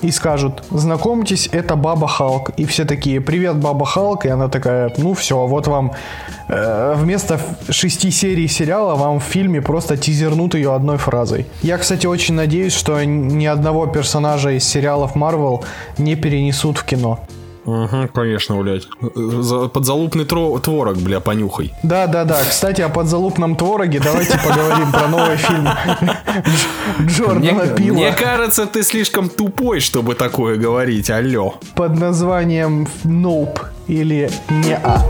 и скажут, знакомьтесь, это Баба Халк. И все такие, привет, Баба Халк. И она такая, ну все, вот вам э, вместо шести серий сериала вам в фильме просто тизернут ее одной фразой. Я, кстати, очень надеюсь, что ни одного персонажа из сериалов Marvel не перенесут в кино. Угу, конечно, блядь. За- Подзалупный тро- творог, бля, понюхай. Да, да, да. Кстати, о подзалупном твороге давайте поговорим про новый фильм Дж- Джордана Пила мне кажется, ты слишком тупой, чтобы такое говорить, алло. под названием Nope или Неа.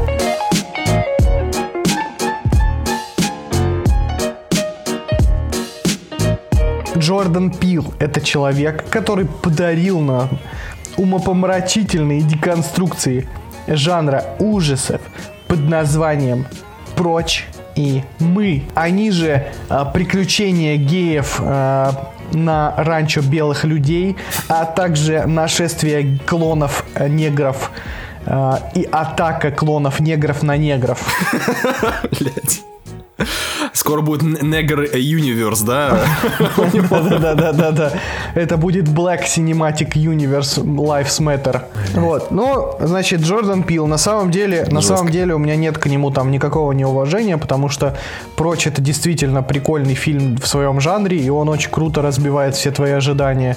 Джордан Пил – это человек, который подарил нам умопомрачительные деконструкции жанра ужасов под названием «Прочь и мы». Они же а, приключения геев а, на ранчо белых людей, а также нашествие клонов а, негров а, и атака клонов негров на негров. Блядь. Скоро будет Негр Universe, да? Да-да-да-да-да. Это будет Black Cinematic Universe Lives Matter. Вот. Ну, значит, Джордан Пил. На самом деле, на самом деле у меня нет к нему там никакого неуважения, потому что Прочь это действительно прикольный фильм в своем жанре, и он очень круто разбивает все твои ожидания.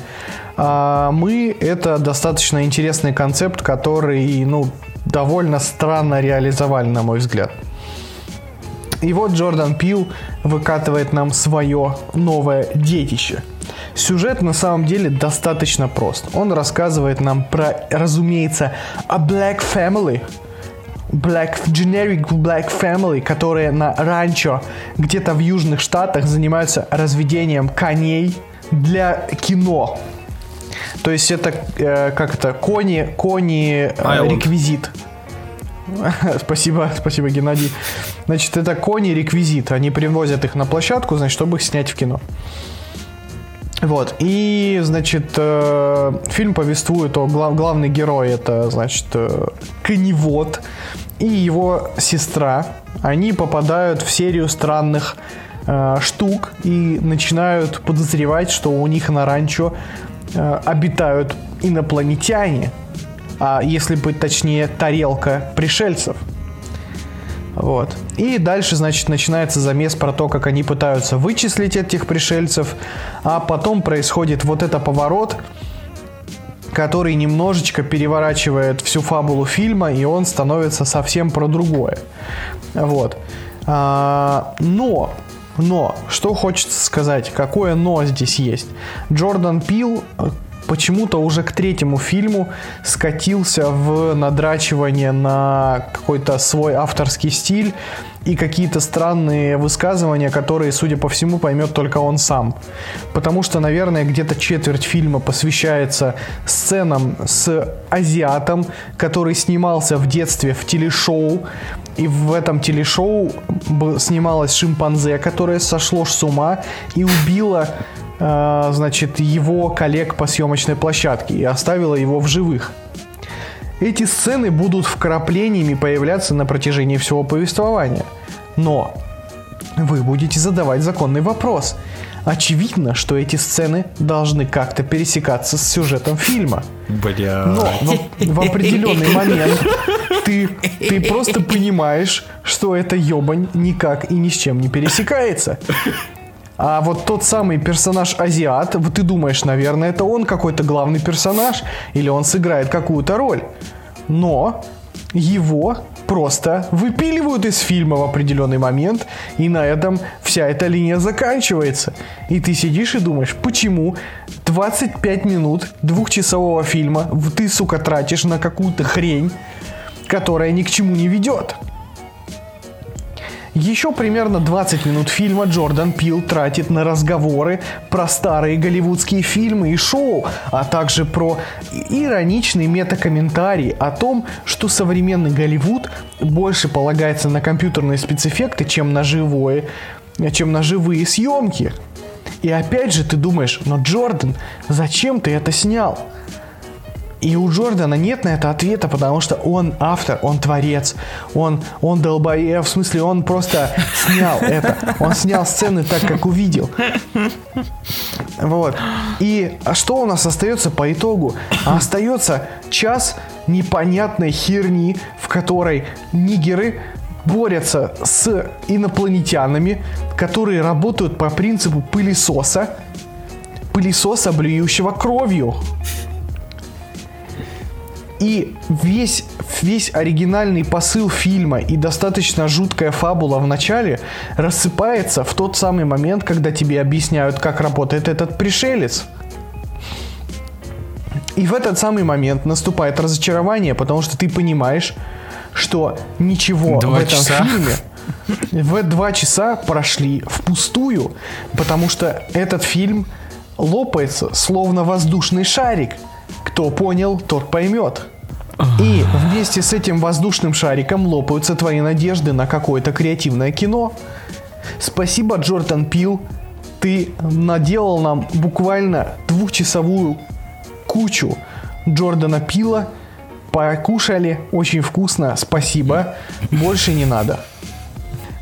А мы это достаточно интересный концепт, который, ну, довольно странно реализовали, на мой взгляд. И вот Джордан Пил выкатывает нам свое новое детище. Сюжет на самом деле достаточно прост. Он рассказывает нам про, разумеется, a black family, black, generic black family, которые на ранчо где-то в южных штатах занимаются разведением коней для кино. То есть это э, как это кони, кони э, реквизит. Спасибо, спасибо, Геннадий. Значит, это кони реквизит. Они привозят их на площадку, значит, чтобы их снять в кино. Вот. И, значит, э, фильм повествует о глав- главный герой, это, значит, э, коневод и его сестра. Они попадают в серию странных э, штук и начинают подозревать, что у них на ранчо э, обитают инопланетяне. А если быть точнее, тарелка пришельцев. Вот. И дальше, значит, начинается замес про то, как они пытаются вычислить этих пришельцев, а потом происходит вот это поворот, который немножечко переворачивает всю фабулу фильма, и он становится совсем про другое. Вот. А, но, но, что хочется сказать, какое но здесь есть. Джордан Пил почему-то уже к третьему фильму скатился в надрачивание на какой-то свой авторский стиль и какие-то странные высказывания, которые, судя по всему, поймет только он сам. Потому что, наверное, где-то четверть фильма посвящается сценам с азиатом, который снимался в детстве в телешоу, и в этом телешоу снималась шимпанзе, которая сошло с ума и убила значит, его коллег по съемочной площадке и оставила его в живых. Эти сцены будут вкраплениями появляться на протяжении всего повествования. Но вы будете задавать законный вопрос. Очевидно, что эти сцены должны как-то пересекаться с сюжетом фильма. Бля. Но в, в определенный момент ты, ты просто понимаешь, что эта ебань никак и ни с чем не пересекается. А вот тот самый персонаж азиат, вот ты думаешь, наверное, это он какой-то главный персонаж, или он сыграет какую-то роль. Но его просто выпиливают из фильма в определенный момент, и на этом вся эта линия заканчивается. И ты сидишь и думаешь, почему 25 минут двухчасового фильма ты, сука, тратишь на какую-то хрень, которая ни к чему не ведет. Еще примерно 20 минут фильма Джордан Пил тратит на разговоры про старые голливудские фильмы и шоу, а также про ироничный метакомментарий о том, что современный Голливуд больше полагается на компьютерные спецэффекты, чем на живое, чем на живые съемки. И опять же ты думаешь, но Джордан, зачем ты это снял? И у Джордана нет на это ответа, потому что он автор, он творец, он, он долбоев, в смысле он просто снял это. Он снял сцены так, как увидел. Вот. И что у нас остается по итогу? Остается час непонятной херни, в которой нигеры борются с инопланетянами, которые работают по принципу пылесоса, пылесоса, блюющего кровью. И весь, весь оригинальный посыл фильма и достаточно жуткая фабула в начале рассыпается в тот самый момент, когда тебе объясняют, как работает этот пришелец. И в этот самый момент наступает разочарование, потому что ты понимаешь, что ничего Два в этом часа. фильме в два часа прошли впустую, потому что этот фильм лопается, словно воздушный шарик. Кто понял, тот поймет. И вместе с этим воздушным шариком лопаются твои надежды на какое-то креативное кино. Спасибо, Джордан Пил. Ты наделал нам буквально двухчасовую кучу Джордана Пила. Покушали, очень вкусно, спасибо. Больше не надо.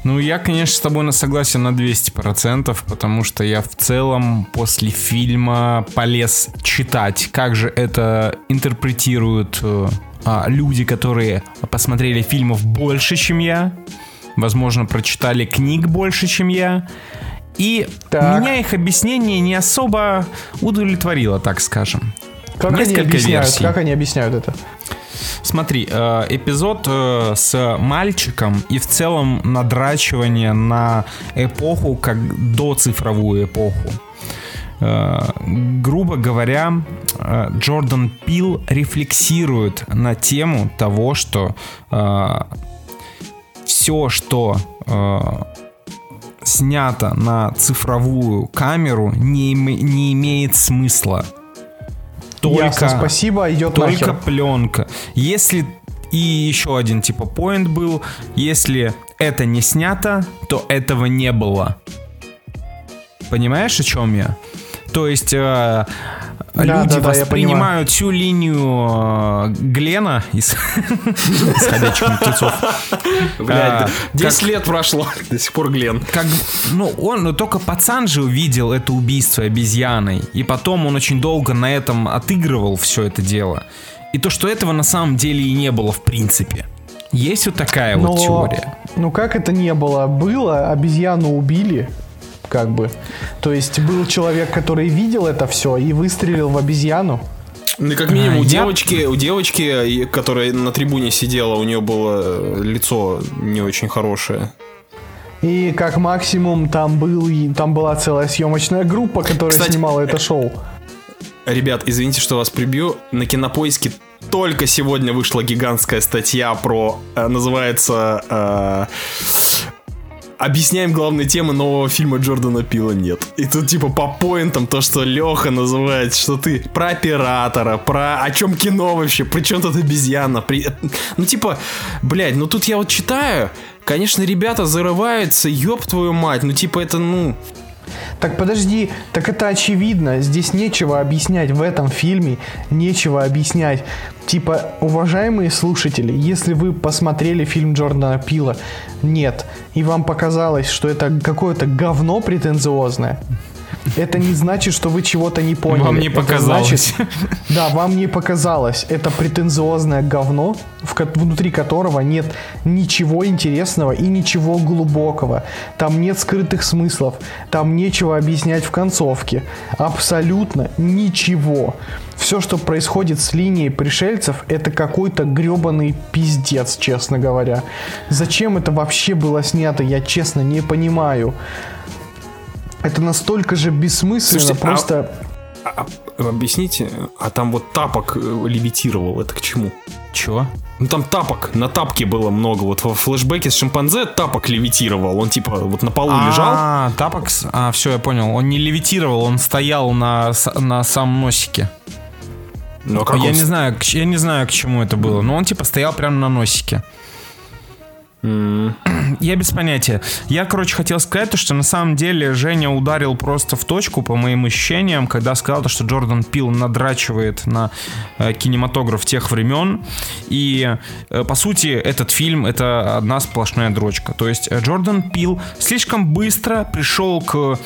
Ну, я, конечно, с тобой на согласен на 200%, потому что я в целом после фильма полез читать, как же это интерпретируют э, а, люди, которые посмотрели фильмов больше, чем я, возможно, прочитали книг больше, чем я, и Так. меня их объяснение не особо удовлетворило, так скажем. Как они Несколько объясняют? версий. Как они объясняют это? Смотри, э, эпизод э, с мальчиком и в целом надрачивание на эпоху, как до цифровую эпоху. Э, грубо говоря, Джордан Пил рефлексирует на тему того, что все, что снято на цифровую камеру, не, не имеет смысла. Только, Ясно, спасибо, идет только нахер. пленка. Если и еще один типа поинт был, если это не снято, то этого не было. Понимаешь, о чем я? То есть э, люди да, да, воспринимают всю линию э, Глена из из «Ходячих мертвецов». Блядь, А, 10 лет прошло, до сих пор Глен. как, ну, он, ну, только пацан же увидел это убийство обезьяной, и потом он очень долго на этом отыгрывал все это дело. И то, что этого на самом деле и не было в принципе. Есть вот такая вот теория. Ну как это не было? Было, обезьяну убили, как бы. То есть был человек, который видел это все и выстрелил в обезьяну. Ну, как минимум, А, у я- девочки, у девочки, которая на трибуне сидела, у нее было э, лицо не очень хорошее. И как максимум там был, там была целая съемочная группа, которая Кстати, снимала это шоу. Ребят, извините, что вас прибью. На кинопоиске только сегодня вышла гигантская статья про, э, называется, э, Объясняем главные темы нового фильма Джордана Пила нет. И тут типа по поинтам то, что Леха называет, что ты про оператора, про о чем кино вообще, при чем тут обезьяна, при... ну типа, блядь, ну тут я вот читаю, конечно, ребята зарываются, ёб твою мать, ну типа это, ну, Так подожди, так это очевидно. Здесь нечего объяснять в этом фильме, нечего объяснять. Типа, уважаемые слушатели, если вы посмотрели фильм Джордана Пила, нет, и вам показалось, что это какое-то говно претенциозное, это не значит, что вы чего-то не поняли. Вам не Это показалось. значит- да, вам не показалось. Это претенциозное говно, в внутри которого нет ничего интересного и ничего глубокого. Там нет скрытых смыслов. Там нечего объяснять в концовке. Абсолютно ничего. Все, что происходит с линией пришельцев, это какой-то гребаный пиздец, честно говоря. Зачем это вообще было снято, я честно не понимаю. Это настолько же бессмысленно, Слушайте, а- просто... а- а- объясните, а там вот тапок э, левитировал, это к чему? Чё? Ну там тапок, на тапке было много. Вот во флешбеке с шимпанзе тапок левитировал. Он типа вот на полу лежал. А, тапокс. А, все, я понял. Он не левитировал, он стоял на, на самом носике. Но как я он не знаю, к- я не знаю, к чему это было, но он типа стоял прямо на носике. Я без понятия. Я, короче, хотел сказать, то, что на самом деле Женя ударил просто в точку, по моим ощущениям, когда сказал, то, что Джордан Пил надрачивает на э, кинематограф тех времен. И, э, по сути, этот фильм — это одна сплошная дрочка. То есть э, Джордан Пил слишком быстро пришел к,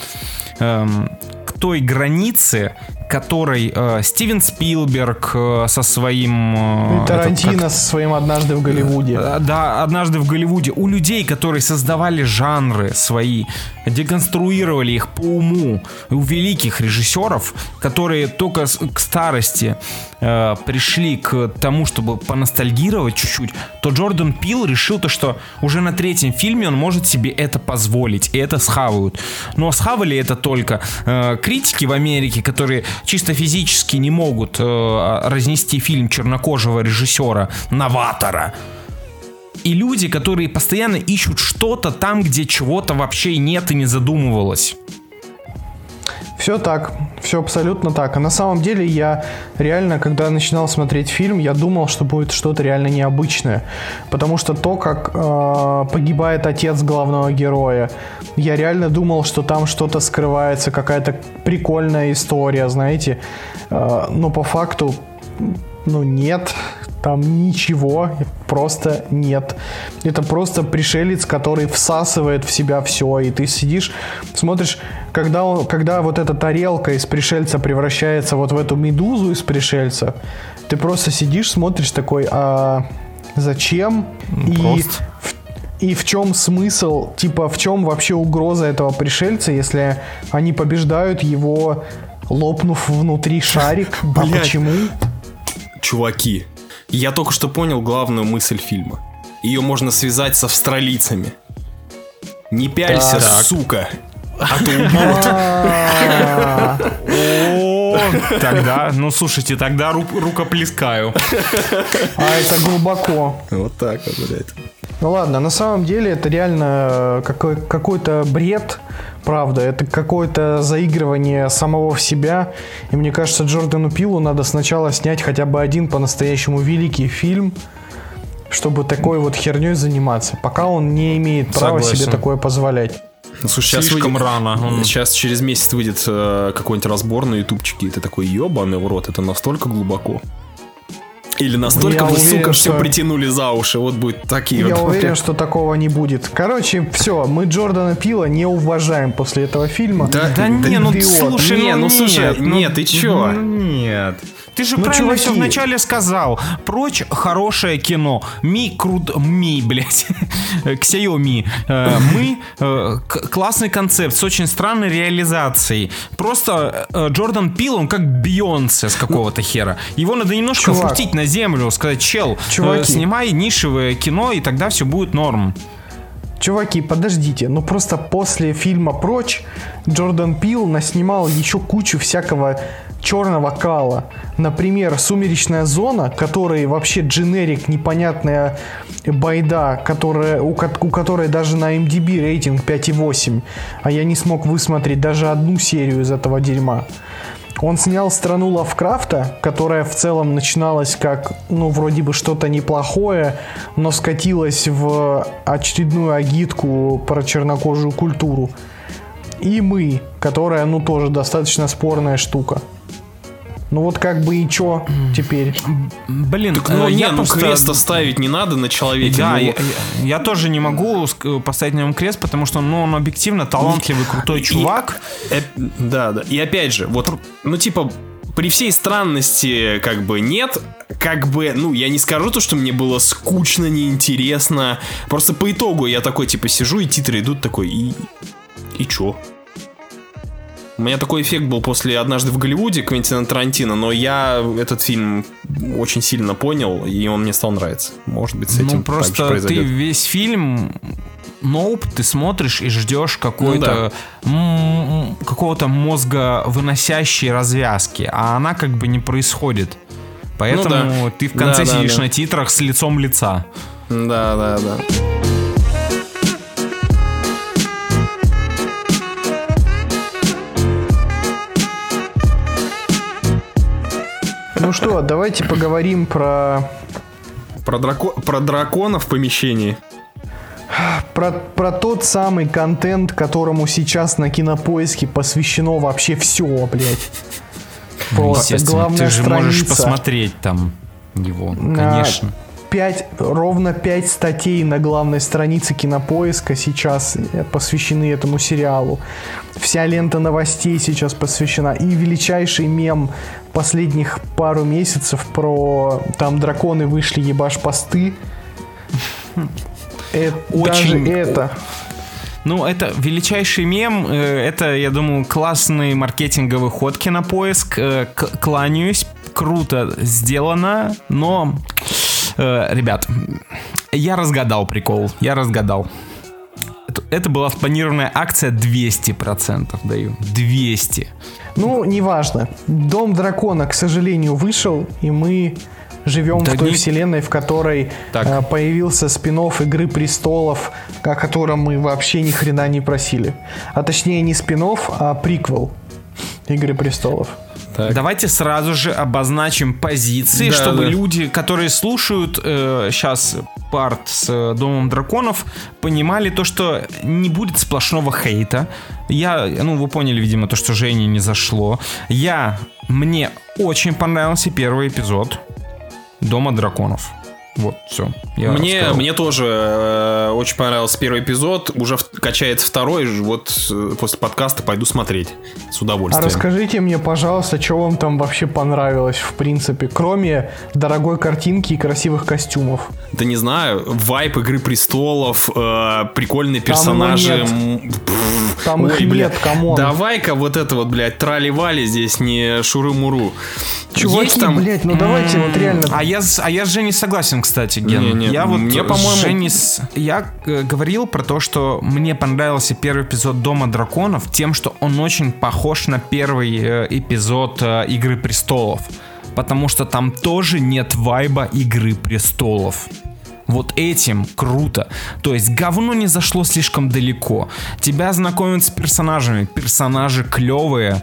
эм, к той границе, которой э, Стивен Спилберг э, со своим... э, И этот, Тарантино как- со своим «Однажды в Голливуде». Э, Да, однажды в Голливуде. У людей, которые создавали жанры свои, деконструировали их по уму. У великих режиссеров, которые только с- к старости э, пришли к тому, чтобы поностальгировать чуть-чуть, то Джордан Пил решил то, что уже на третьем фильме он может себе это позволить. И это схавают. Но схавали это только э, критики в Америке, которые чисто физически не могут э, разнести фильм чернокожего режиссера, новатора и люди, которые постоянно ищут что-то там, где чего-то вообще нет и не задумывалось. Все так, все абсолютно так. А на самом деле я реально, когда начинал смотреть фильм, я думал, что будет что-то реально необычное. Потому что то, как э, погибает отец главного героя, я реально думал, что там что-то скрывается, какая-то прикольная история, знаете. Э, но по факту, ну нет, там ничего, просто нет. Это просто пришелец, который всасывает в себя все, и ты сидишь, смотришь, когда, он, когда вот эта тарелка из пришельца превращается вот в эту медузу из пришельца, ты просто сидишь, смотришь такой, а зачем? И просто. в, и в чем смысл, типа, в чем вообще угроза этого пришельца, если они побеждают его, лопнув внутри шарик? А почему? Чуваки, я только что понял главную мысль фильма. Ее можно связать с австралийцами. Не пялься, Так. сука. А то убьют. О, тогда, ну слушайте, тогда ру- рукоплескаю. А это глубоко. Вот так вот, блядь. Ну ладно, на самом деле это реально какой- какой-то бред, правда. Это какое-то заигрывание самого в себя. И мне кажется, Джордану Пилу надо сначала снять хотя бы один по-настоящему великий фильм, чтобы такой вот херней заниматься, пока он не имеет права Согласен. себе такое позволять. Ну, слушай, сейчас Слишком выйдет- рано. Он- Сейчас через месяц выйдет э, какой-нибудь разбор на ютубчике, и ты такой, ебаный в рот, это настолько глубоко. Или настолько Я вы, уверен, сука, все что- притянули за уши. Вот будет такие Я вот. уверен, что такого не будет. Короче, все, мы Джордана Пила не уважаем после этого фильма. Да, Да не, ну слушай, Не, ну, слушай, нет, ну, нет, ты чё? ну, Нет. Ты же Ну, правильно чуваки. все вначале сказал. Прочь хорошее кино. Ми крут... Ми, блядь. Xiaomi. Э, Мы э, классный концепт с очень странной реализацией. Просто э, Джордан Пил, он как Бейонсе с какого-то хера. Его надо немножко Чувак. на землю, сказать, чел, э, Чуваки. снимай нишевое кино, и тогда все будет норм. Чуваки, подождите, ну просто после фильма «Прочь» Джордан Пил наснимал еще кучу всякого черного кала. Например, «Сумеречная зона», который вообще дженерик, непонятная байда, которая, у, у которой даже на MDB рейтинг 5,8, а я не смог высмотреть даже одну серию из этого дерьма. Он снял «Страну Лавкрафта», которая в целом начиналась как, ну, вроде бы что-то неплохое, но скатилась в очередную агитку про чернокожую культуру. И «Мы», которая, ну, тоже достаточно спорная штука. Ну вот как бы и чё теперь? Блин, Ну, э, не, я ну просто- крест ставить не надо на человеке. Да, ну, я, я- я тоже не могу поставить на нем крест, потому что ну, он объективно талантливый, крутой И- чувак. э, да, да. И опять же, вот, ну, типа, при всей странности, как бы, нет, как бы, ну, я не скажу то, что мне было скучно, неинтересно. Просто по итогу я такой, типа, сижу, и титры идут такой, и... И чё? У меня такой эффект был после «Однажды в Голливуде» Квентина Тарантино, но я этот фильм очень сильно понял, и он мне стал нравиться. Может быть, с этим Ну так же просто ты весь фильм Ноуп ты смотришь и ждешь какой-то м, какого-то мозга выносящей развязки, а она как бы не происходит. Поэтому да. ты в конце Да, да, сидишь да. на титрах с лицом лица. Да, да, да. Ну что, давайте поговорим про... Про, драко... про дракона в помещении. Про, про тот самый контент, которому сейчас на кинопоиске посвящено вообще все, блядь. Ну, Просто главная Ты же страница. можешь посмотреть там его, конечно. А, 5, ровно 5 статей на главной странице кинопоиска сейчас э, посвящены этому сериалу. Вся лента новостей сейчас посвящена. И величайший мем последних пару месяцев про там драконы вышли, ебаш посты. Э, Очень... Даже это. Ну, это величайший мем. Э, это, я думаю, классный маркетинговый ход кинопоиск. Кланяюсь. Круто сделано, но э, Ребят, я разгадал прикол. Я разгадал. Это- Это была спланированная акция 200%, даю. 200. Ну, неважно. Дом дракона, к сожалению, вышел, и мы живем Да в той не- вселенной, в которой Так. э, появился спин Игры престолов, о котором мы вообще ни хрена не просили. А точнее не спин а приквел Игры престолов. Давайте сразу же обозначим позиции, Да, чтобы да. люди, которые слушают сейчас парт с э, Домом Драконов, понимали то, что не будет сплошного хейта. Я, ну, вы поняли, видимо, то, что Жене не зашло. Я, мне очень понравился первый эпизод Дома Драконов. Вот, все. Мне, мне тоже э, очень понравился первый эпизод. Уже в- качается второй. Вот э, после подкаста пойду смотреть. С А удовольствием. расскажите мне, пожалуйста, что вам там вообще понравилось, в принципе, кроме дорогой картинки и красивых костюмов. Да не знаю, вайб Игры Престолов, э, прикольные Там персонажи. нет. м, пф, Там ой, их бля, нет, come on. Давай-ка вот это вот, блядь, трали-вали здесь, не шуры-муру. Чуваки, Есть там... блядь, ну давайте вот реально А я, с- а я с Женей согласен, кстати, Ген. Не-не, я вот, мне, по-моему- с Женей с- Я э, говорил про то, что мне понравился первый эпизод Дома Драконов тем, что он очень похож на первый э, эпизод э, Игры Престолов. Потому что там тоже нет вайба Игры Престолов. Вот этим круто. То есть говно не зашло слишком далеко. Тебя знакомят с персонажами. Персонажи клевые.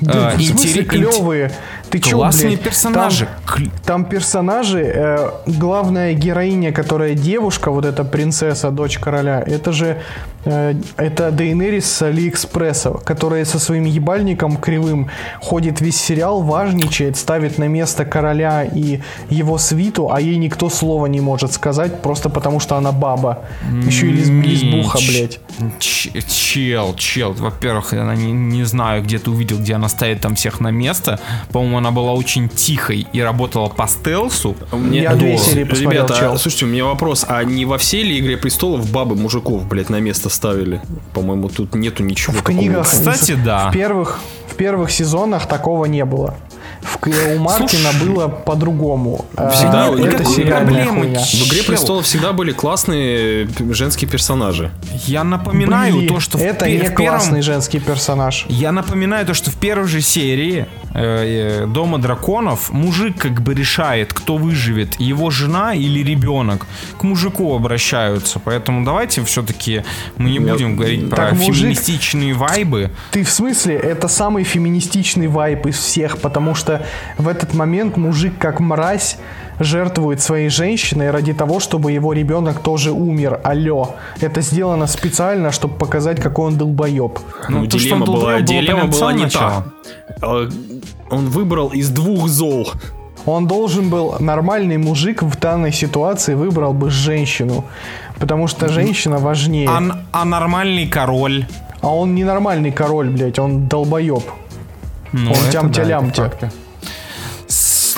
Да, Э, в смысле интере- клевые? Ты чё, Классные блядь? персонажи. Там, там персонажи, э, главная героиня, которая девушка, вот эта принцесса, дочь короля, это же Э, Это Дейнерис с Алиэкспресса, которая со своим ебальником кривым ходит весь сериал, важничает, ставит на место короля и его свиту, а ей никто слова не может сказать, просто потому что она баба. Еще и лесб- лесбуха, блядь. Чел, чел. Во-первых, я не, не знаю, где ты увидел, где она ставит там всех на место. По-моему, она была очень тихой и работала по стелсу. Мне- Я две О, серии посмотрел, Ребята, чел. а, слушайте, у меня вопрос. А не во всей ли Игре Престолов бабы мужиков, блядь, на место ставили? По-моему, тут нету ничего В книгах, Кстати, да. В первых, в первых сезонах такого не было. В, у Мартина Слушай. было по-другому. А, Всегда это никакой сериальная хуйня. В Игре. Престолов всегда были классные женские персонажи. Я напоминаю Были. то, что в это пе- не в первом- классный женский персонаж. Я напоминаю то, что в первой же серии э, Дома драконов мужик как бы решает, кто выживет, его жена или ребенок. К мужику обращаются. Поэтому давайте все-таки мы не будем говорить про мужик- феминистичные вайбы. Ты в смысле, это самый феминистичный вайп из всех, потому что в этот момент мужик как мразь жертвует своей женщиной ради того, чтобы его ребенок тоже умер. Алло. Это сделано специально, чтобы показать, какой он долбоеб. Ну, Ну, то, что он долбоеб, была, было дилемма была не та. А, Он выбрал из двух зол. Он должен был, нормальный мужик в данной ситуации выбрал бы женщину, потому что женщина важнее. А, а нормальный король. А он не нормальный король, блядь, он долбоеб. Ну, Он тям-тя-лям-тя. да.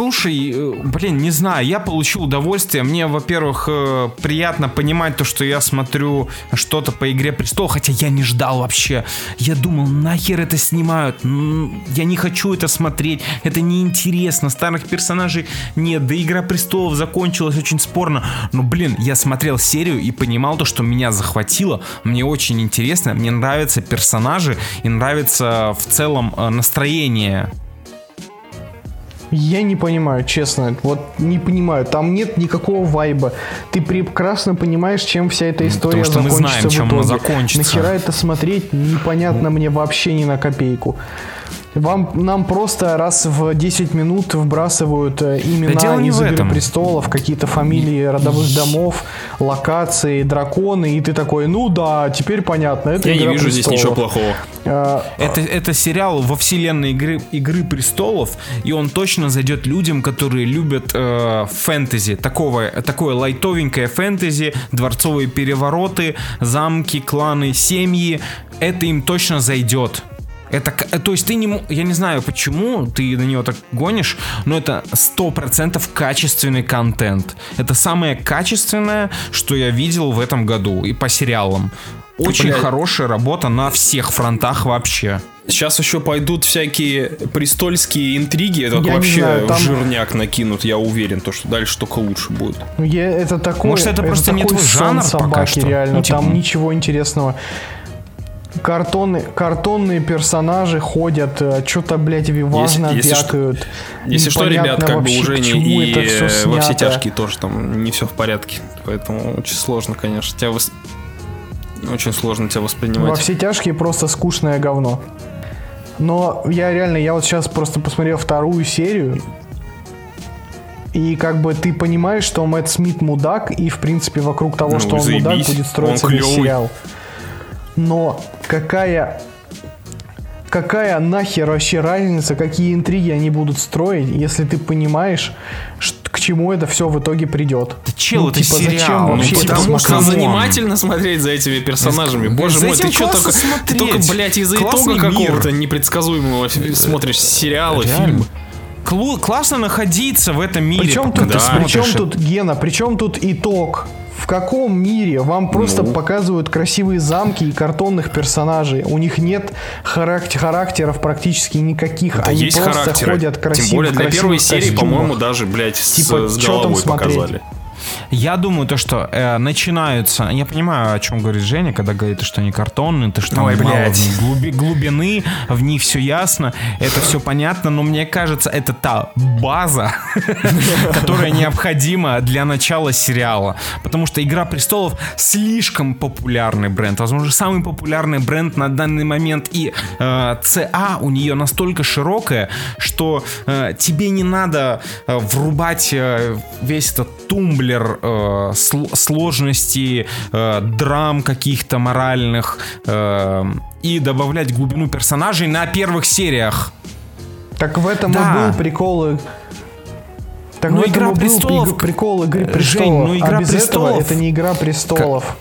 Слушай, э, блин, не знаю, я получил удовольствие. Мне, во-первых, э, приятно понимать то, что я смотрю что-то по Игре Престолов, хотя я не ждал вообще. Я думал, нахер это снимают? Я не хочу это смотреть, это неинтересно. Старых персонажей нет, да Игра Престолов закончилась очень спорно. Но, блин, я смотрел серию и понимал то, что меня захватило. Мне очень интересно, мне нравятся персонажи и нравится в целом э, настроение Я не понимаю, честно, вот не понимаю, там нет никакого вайба. Ты прекрасно понимаешь, чем вся эта история что мы закончится знаем, в чем она закончится. Нахера это смотреть, непонятно мне вообще ни на копейку. Вам, нам просто раз в 10 минут вбрасывают э, имена не из «Игры этом. престолов», какие-то фамилии родовых домов, локации, драконы, и ты такой, ну да, теперь понятно, это Я не «Игра вижу здесь престолов». ничего плохого. Э, Это, это сериал во вселенной игры, игры престолов, и он точно зайдет людям, которые любят э, фэнтези. Такого, такое лайтовенькое фэнтези, дворцовые перевороты, замки, кланы, семьи. Это им точно зайдет. Это, то есть ты не, я не знаю почему ты на него так гонишь, но это сто процентов качественный контент. Это самое качественное, что я видел в этом году и по сериалам. Очень Блядь. хорошая работа на всех фронтах вообще. Сейчас еще пойдут всякие престольские интриги. Это Я вообще знаю, там- жирняк накинут. Я уверен, то, что дальше только лучше будет. Я, это такой, Может, это просто не твой жанр пока собаки, что? реально. Ну, типа- Там ничего интересного. Картонные, картонные персонажи ходят, что-то, блядь, важно если что- вякают. Если что, ребят, как бы уже не и это всё э, во все снято. тяжкие тоже там не все в порядке. Поэтому очень сложно, конечно. Тебя вос- Очень сложно тебя Во воспринимать. все тяжкие просто скучное говно. Но я реально, я вот сейчас просто посмотрел вторую серию. И как бы ты понимаешь, что Мэтт Смит мудак, и в принципе вокруг того, Ну, что он заебись. мудак, будет строиться Он весь сериал. Но какая какая нахер вообще разница, какие интриги они будут строить, если ты понимаешь, ш- к чему это все в итоге придет. Да чел, это типа, сериал, зачем ну, вообще это потому что занимательно смотреть за этими персонажами. За Боже мой, этим ты что только, смотреть. только, блядь, из-за итога какого-то непредсказуемого смотришь сериалы, Реально. фильмы. Классно находиться в этом мире, Причем тут, да. причем тут Гена, причем тут итог? В каком мире вам просто Ну. показывают красивые замки и картонных персонажей? У них нет характер, характеров практически никаких. Да Они есть просто характеры. ходят красиво. Тем более для первой серии, по-моему, даже, блядь, с, Типа, с чё там головой смотреть? Я думаю, то, что э, начинаются... Я понимаю, о чем говорит Женя, когда говорит, что они картонные, то, что там Ой, мало блядь. в них глуби- глубины, в них все ясно, это все понятно, но мне кажется, это та база, которая необходима для начала сериала. Потому что «Игра престолов» слишком популярный бренд. Возможно, самый популярный бренд на данный момент. И э, ЦА у нее настолько широкая, что э, тебе не надо э, врубать э, весь этот тумблер тhrиллер, э, сл- сложности, э, драм каких-то моральных э, и добавлять глубину персонажей на первых сериях. Так в этом Да. и был прикол. Так Ну, в этом «Игра и был престолов», пиг- прикол Игры Жень, престолов. ну, а «Игра без этого престолов», это не Игра престолов.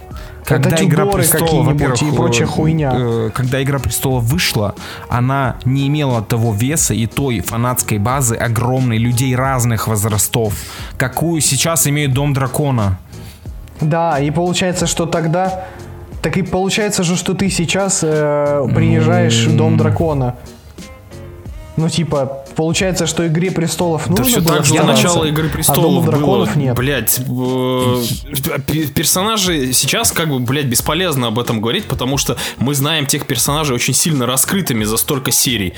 Когда Игра престолов, и прочая э, хуйня. э, когда Игра престолов вышла, она не имела того веса и той фанатской базы огромной людей разных возрастов, какую сейчас имеет Дом Дракона. Да, и получается, что тогда... Так и получается же, что ты сейчас э, принижаешь Дом Дракона. Ну, типа, получается, что Игре престолов Да нужно все было так же начала Игры а престолов Дома было. нет. Блять, персонажи сейчас как бы, блядь, бесполезно об этом говорить, потому что мы знаем тех персонажей очень сильно раскрытыми за столько серий.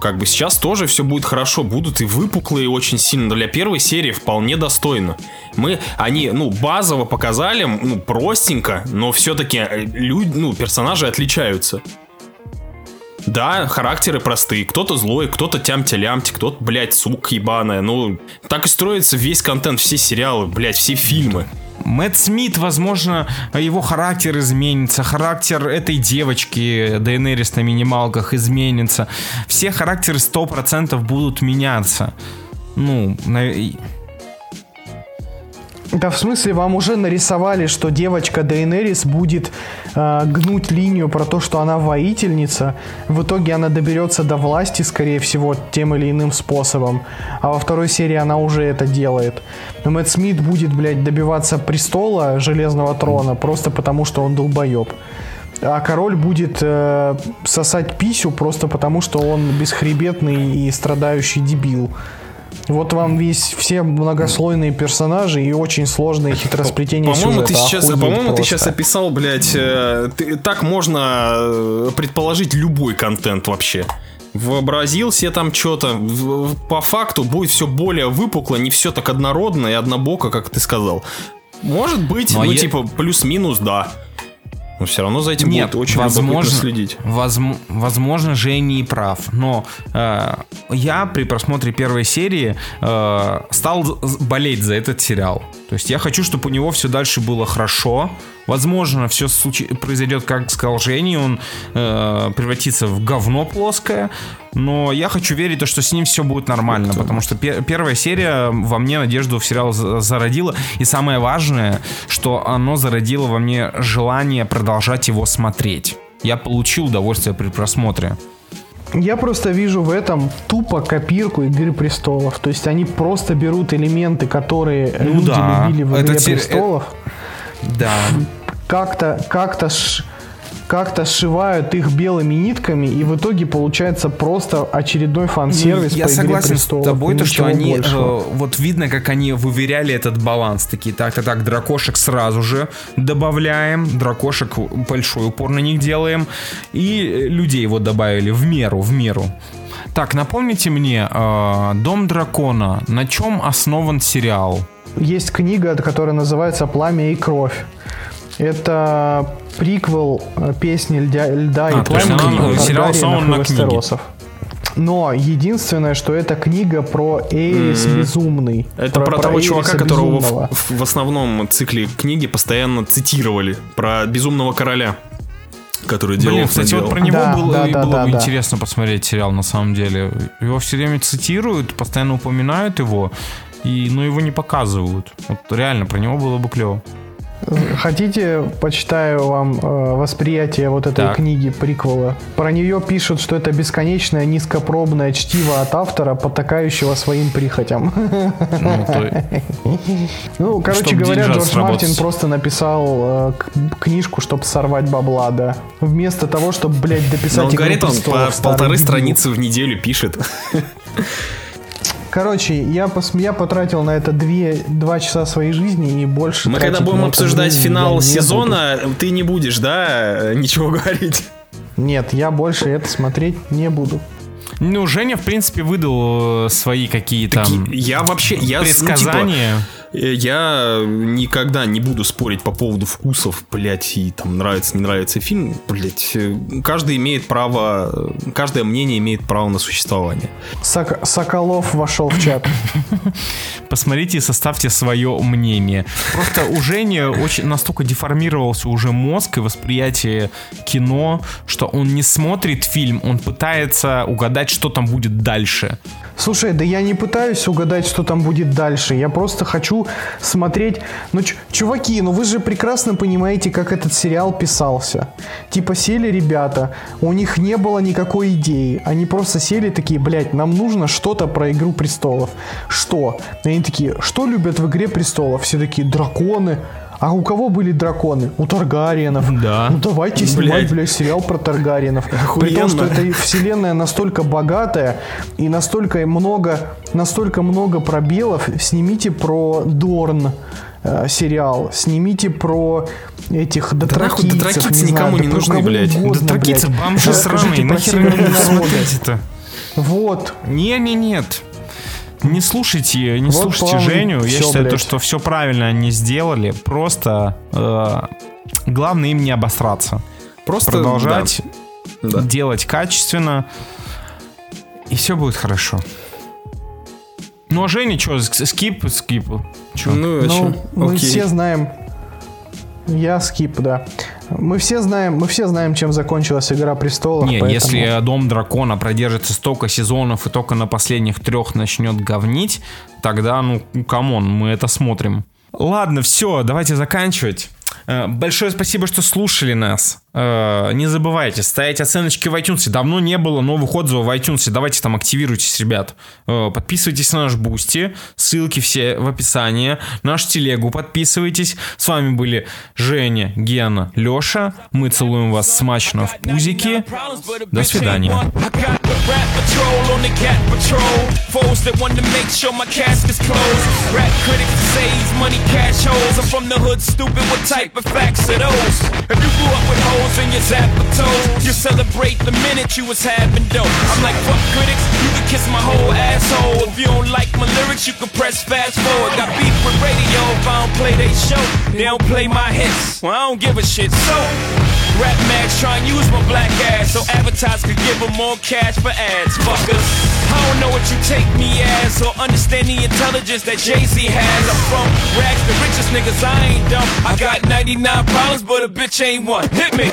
Как бы сейчас тоже все будет хорошо, будут и выпуклые очень сильно. Для первой серии вполне достойно. Мы, они, ну, базово показали, ну, простенько, но все-таки люди, ну, персонажи отличаются. Да, характеры простые. Кто-то злой, кто-то тямти-лямти, кто-то, блядь, сука ебаная. Ну, так и строится весь контент, все сериалы, блядь, все фильмы. Мэтт Смит, возможно, его характер изменится, характер этой девочки Дейнерис на минималках изменится. Все характеры 100% будут меняться. Ну, на- Да в смысле, вам уже нарисовали, что девочка Дейнерис будет э, гнуть линию про то, что она воительница. В итоге она доберется до власти, скорее всего, тем или иным способом. А во второй серии она уже это делает. Но Мэтт Смит будет, блядь, добиваться престола Железного Трона просто потому, что он долбоеб. А король будет э, сосать писю просто потому, что он бесхребетный и страдающий дебил. Вот вам весь все многослойные персонажи и очень сложные хитросплетения По-моему, ты сюжета. сейчас, Охуеть по-моему, ты просто. сейчас описал, блядь, э, ты- так можно э, предположить любой контент вообще. Вообразил себе там что-то. По факту будет все более выпукло, не все так однородно и однобоко, как ты сказал. Может быть, Ну, ну, а е- типа, плюс-минус, да. Но все равно за этим Нет, будет очень возможно, следить. возм- возможно, Женя и прав, но э, я при просмотре первой серии э, стал болеть за этот сериал. То есть я хочу, чтобы у него все дальше было хорошо. Возможно, все произойдет, как сказал Женя, он э, превратится в говно плоское. Но я хочу верить, то, что с ним все будет нормально, потому что пе- первая серия во мне надежду в сериал за- зародила. И самое важное, что оно зародило во мне желание продолжать его смотреть. Я получил удовольствие при просмотре. Я просто вижу в этом тупо копирку Игры престолов. То есть они просто берут элементы, которые Ну люди да, любили в это Игре те- э, престолов, Да. как-то как-то ш- как-то сшивают их белыми нитками, и в итоге получается просто очередной фан-сервис я по Игре согласен престолов. с тобой, то, что они, большего. э, вот видно, как они выверяли этот баланс. Такие, так, так, дракошек сразу же добавляем, дракошек большой упор на них делаем, и людей вот добавили в меру, в меру. Так, напомните мне, э, Дом дракона, на чем основан сериал? Есть книга, которая называется «Пламя и кровь». Это приквел э, песни льда, льда А, и пламени сериал основан на книге. Вестеросов. Но единственное, что это книга про Эрис Безумный. Это про, того Эриса чувака, которого Безумного. в, в основном цикле книги постоянно цитировали. Про безумного короля. Который делал. Блин, кстати, вот наделал. про него Да, было, да, и да, было да, бы да. интересно посмотреть сериал на самом деле. Его все время цитируют, постоянно упоминают его, и, но его не показывают. Вот реально, про него было бы клево. Хотите, почитаю вам э, восприятие вот этой Так. книги приквела. Про нее пишут, что это бесконечное низкопробное чтиво от автора, потакающего своим прихотям. Ну, то- Ну, короче Чтоб говоря, Джордж Мартин сработать. просто написал э, к- книжку, чтобы сорвать бабла, да. Вместо того, чтобы, блядь, Но дописать он «Игру говорит, он престолов», по полторы страницы в неделю пишет. Короче, я, пос- я потратил на это две, два часа своей жизни и больше Мы когда будем обсуждать я финал сезона, ты не будешь, да, ничего говорить. буду. Нет, я больше это смотреть не буду. Ну, Женя, в принципе, выдал свои какие-то Я вообще, я, ну, типа, предсказания. Я никогда не буду спорить по поводу вкусов, блять, и там нравится, не нравится фильм, блять. Каждый имеет право, каждое мнение имеет право на существование. Сок- Соколов вошел в чат. Посмотрите и составьте свое мнение. Просто у Жени очень настолько деформировался уже мозг и восприятие кино, что он не смотрит фильм, он пытается угадать, что там будет дальше. Слушай, да я не пытаюсь угадать, что там будет дальше. Я просто хочу смотреть... Ну, чуваки, ну вы же прекрасно понимаете, как этот сериал писался. Типа сели ребята, у них не было никакой идеи. Они просто сели такие, блядь, нам нужно что-то про Игру Престолов. Что? И они такие, что любят в Игре Престолов? Все такие, драконы. А у кого были драконы? У Таргариенов. Да. Ну давайте снимать, Блядь. сериал про Таргариенов. При том, что эта вселенная настолько богатая и настолько много, настолько много пробелов. Снимите про Дорн э, сериал, снимите про этих нахуй дотракийцев. дотракийцы не никому знаю, не да нужны, блядь. угодно, да тракицы, блядь. бомжи сраные, нахер это? Вот. Не-не-нет. Не слушайте, не Вот слушайте Женю. Я всё, считаю, то, блядь. что все правильно они сделали. Просто э, главное им не обосраться. Просто Продолжать да. Делать качественно. И все будет хорошо. Ну а Женя что, скип, скип. Чё? Ну, а Ну, мы все знаем. Я скип, да. Мы все знаем, мы все знаем, чем закончилась Игра престолов. Не, поэтому- если Дом Дракона продержится столько сезонов и только на последних трех начнет говнить, тогда, ну, come on, мы это смотрим. Ладно, все, давайте заканчивать. Э, Большое спасибо, что слушали нас. Э, Не забывайте ставить оценочки в iTunes. Давно не было новых отзывов в iTunes. Давайте там активируйтесь, ребят. Э, Подписывайтесь на наш Бусти. Ссылки все в описании. На телегу подписывайтесь. С вами были Женя, Гена, Леша. Мы целуем вас смачно в пузики. До свидания. Holes your zapper toes, you celebrate the minute you was having dope. I'm like, fuck critics, you can kiss my whole asshole. If you don't like my lyrics, you can press fast forward. Got beef with radio if I don't play they show. They don't play my hits. Well, I don't give a shit. So, Rap mags try and use my black ass so advertisers could give them more cash for ads. Fuckers, I don't know what you take me as or understand the intelligence that Jay Z has. I'm from rags, the richest niggas. I ain't dumb. I got 99 problems, but a bitch ain't one. Hit me.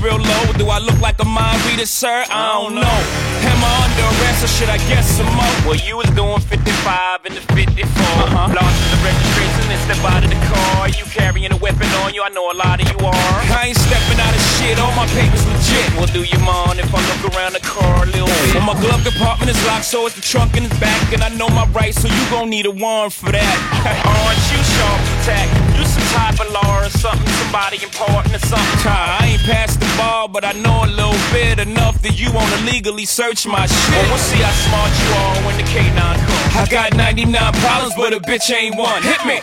real low. Do I look like a mind reader, sir? I don't know. Am I under arrest or should I guess some more? Well, you was doing 55 in the 54. Uh-huh. Lost in the registration and step out of the car. You carrying a weapon on you? I know a lot of you are. I ain't stepping out of shit. All my papers legit. Well, do you mind if I look around the car a little bit? Well, my glove compartment is locked, so it's the trunk in the back. And I know my rights, so you gon' need a warrant for that. Aren't you sharp attack? You some type of law or something, somebody important or something. Nah, I ain't past the bar, but I know a little bit enough that you wanna legally search my shit. Well, we'll see how smart you are when the K9 comes. I got 99 problems, but a bitch ain't one. Hit me.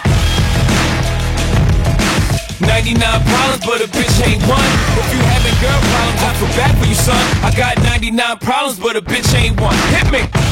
99 problems, but a bitch ain't one. If you having girl problems, I feel bad for you, son. I got 99 problems, but a bitch ain't one. Hit me.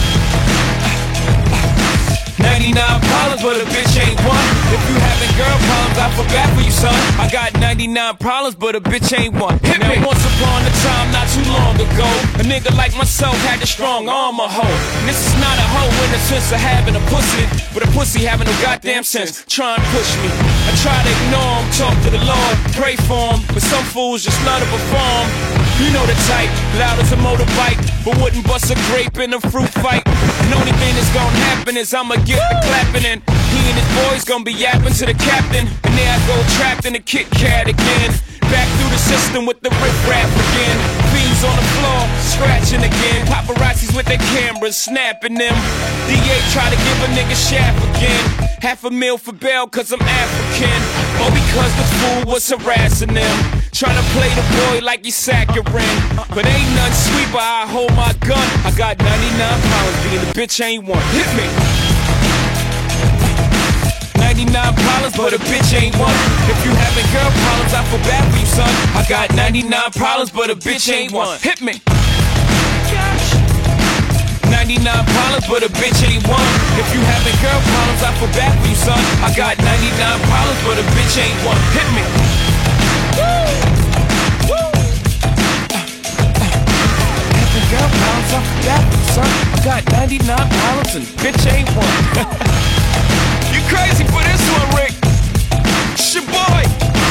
99 problems, but a bitch ain't one. If you having girl problems, I feel bad for you, son. I got 99 problems, but a bitch ain't one. Hit now, me. once upon a time, not too long ago, a nigga like myself had a strong arm, a hoe. And this is not a hoe in the sense of having a pussy, but a pussy having no goddamn sense. Try and push me. I try to ignore him, talk to the Lord, pray for him, but some fools just love to perform. You know the type, loud as a motorbike, but wouldn't bust a grape in a fruit fight. And only thing that's gonna happen is I'ma get the clapping and he and his boys gonna be yapping to the captain. And there I go trapped in a Kit Kat again. Back through the system with the rip rap again. Fiends on the floor, scratching again. Paparazzis with their cameras, snapping them. DA try to give a nigga shaft again. Half a meal for bail, cause I'm African. Or because the fool was harassing them. Trying to play the boy like he's saccharine. But ain't none sweet, but I hold my gun. I got 99 pounds, being the bitch ain't one. Hit me. 99 problems, but a bitch ain't one. If you having girl problems, I feel bad for you, son. I got 99 problems, but a bitch ain't one. Hit me. 99 problems, but a bitch ain't one. If you having girl problems, I feel bad for you, son. I got 99 problems, but a bitch ain't one. Hit me. down pounds off that, son. I got 99 pounds and bitch ain't one. you crazy for this one, Rick? It's your boy.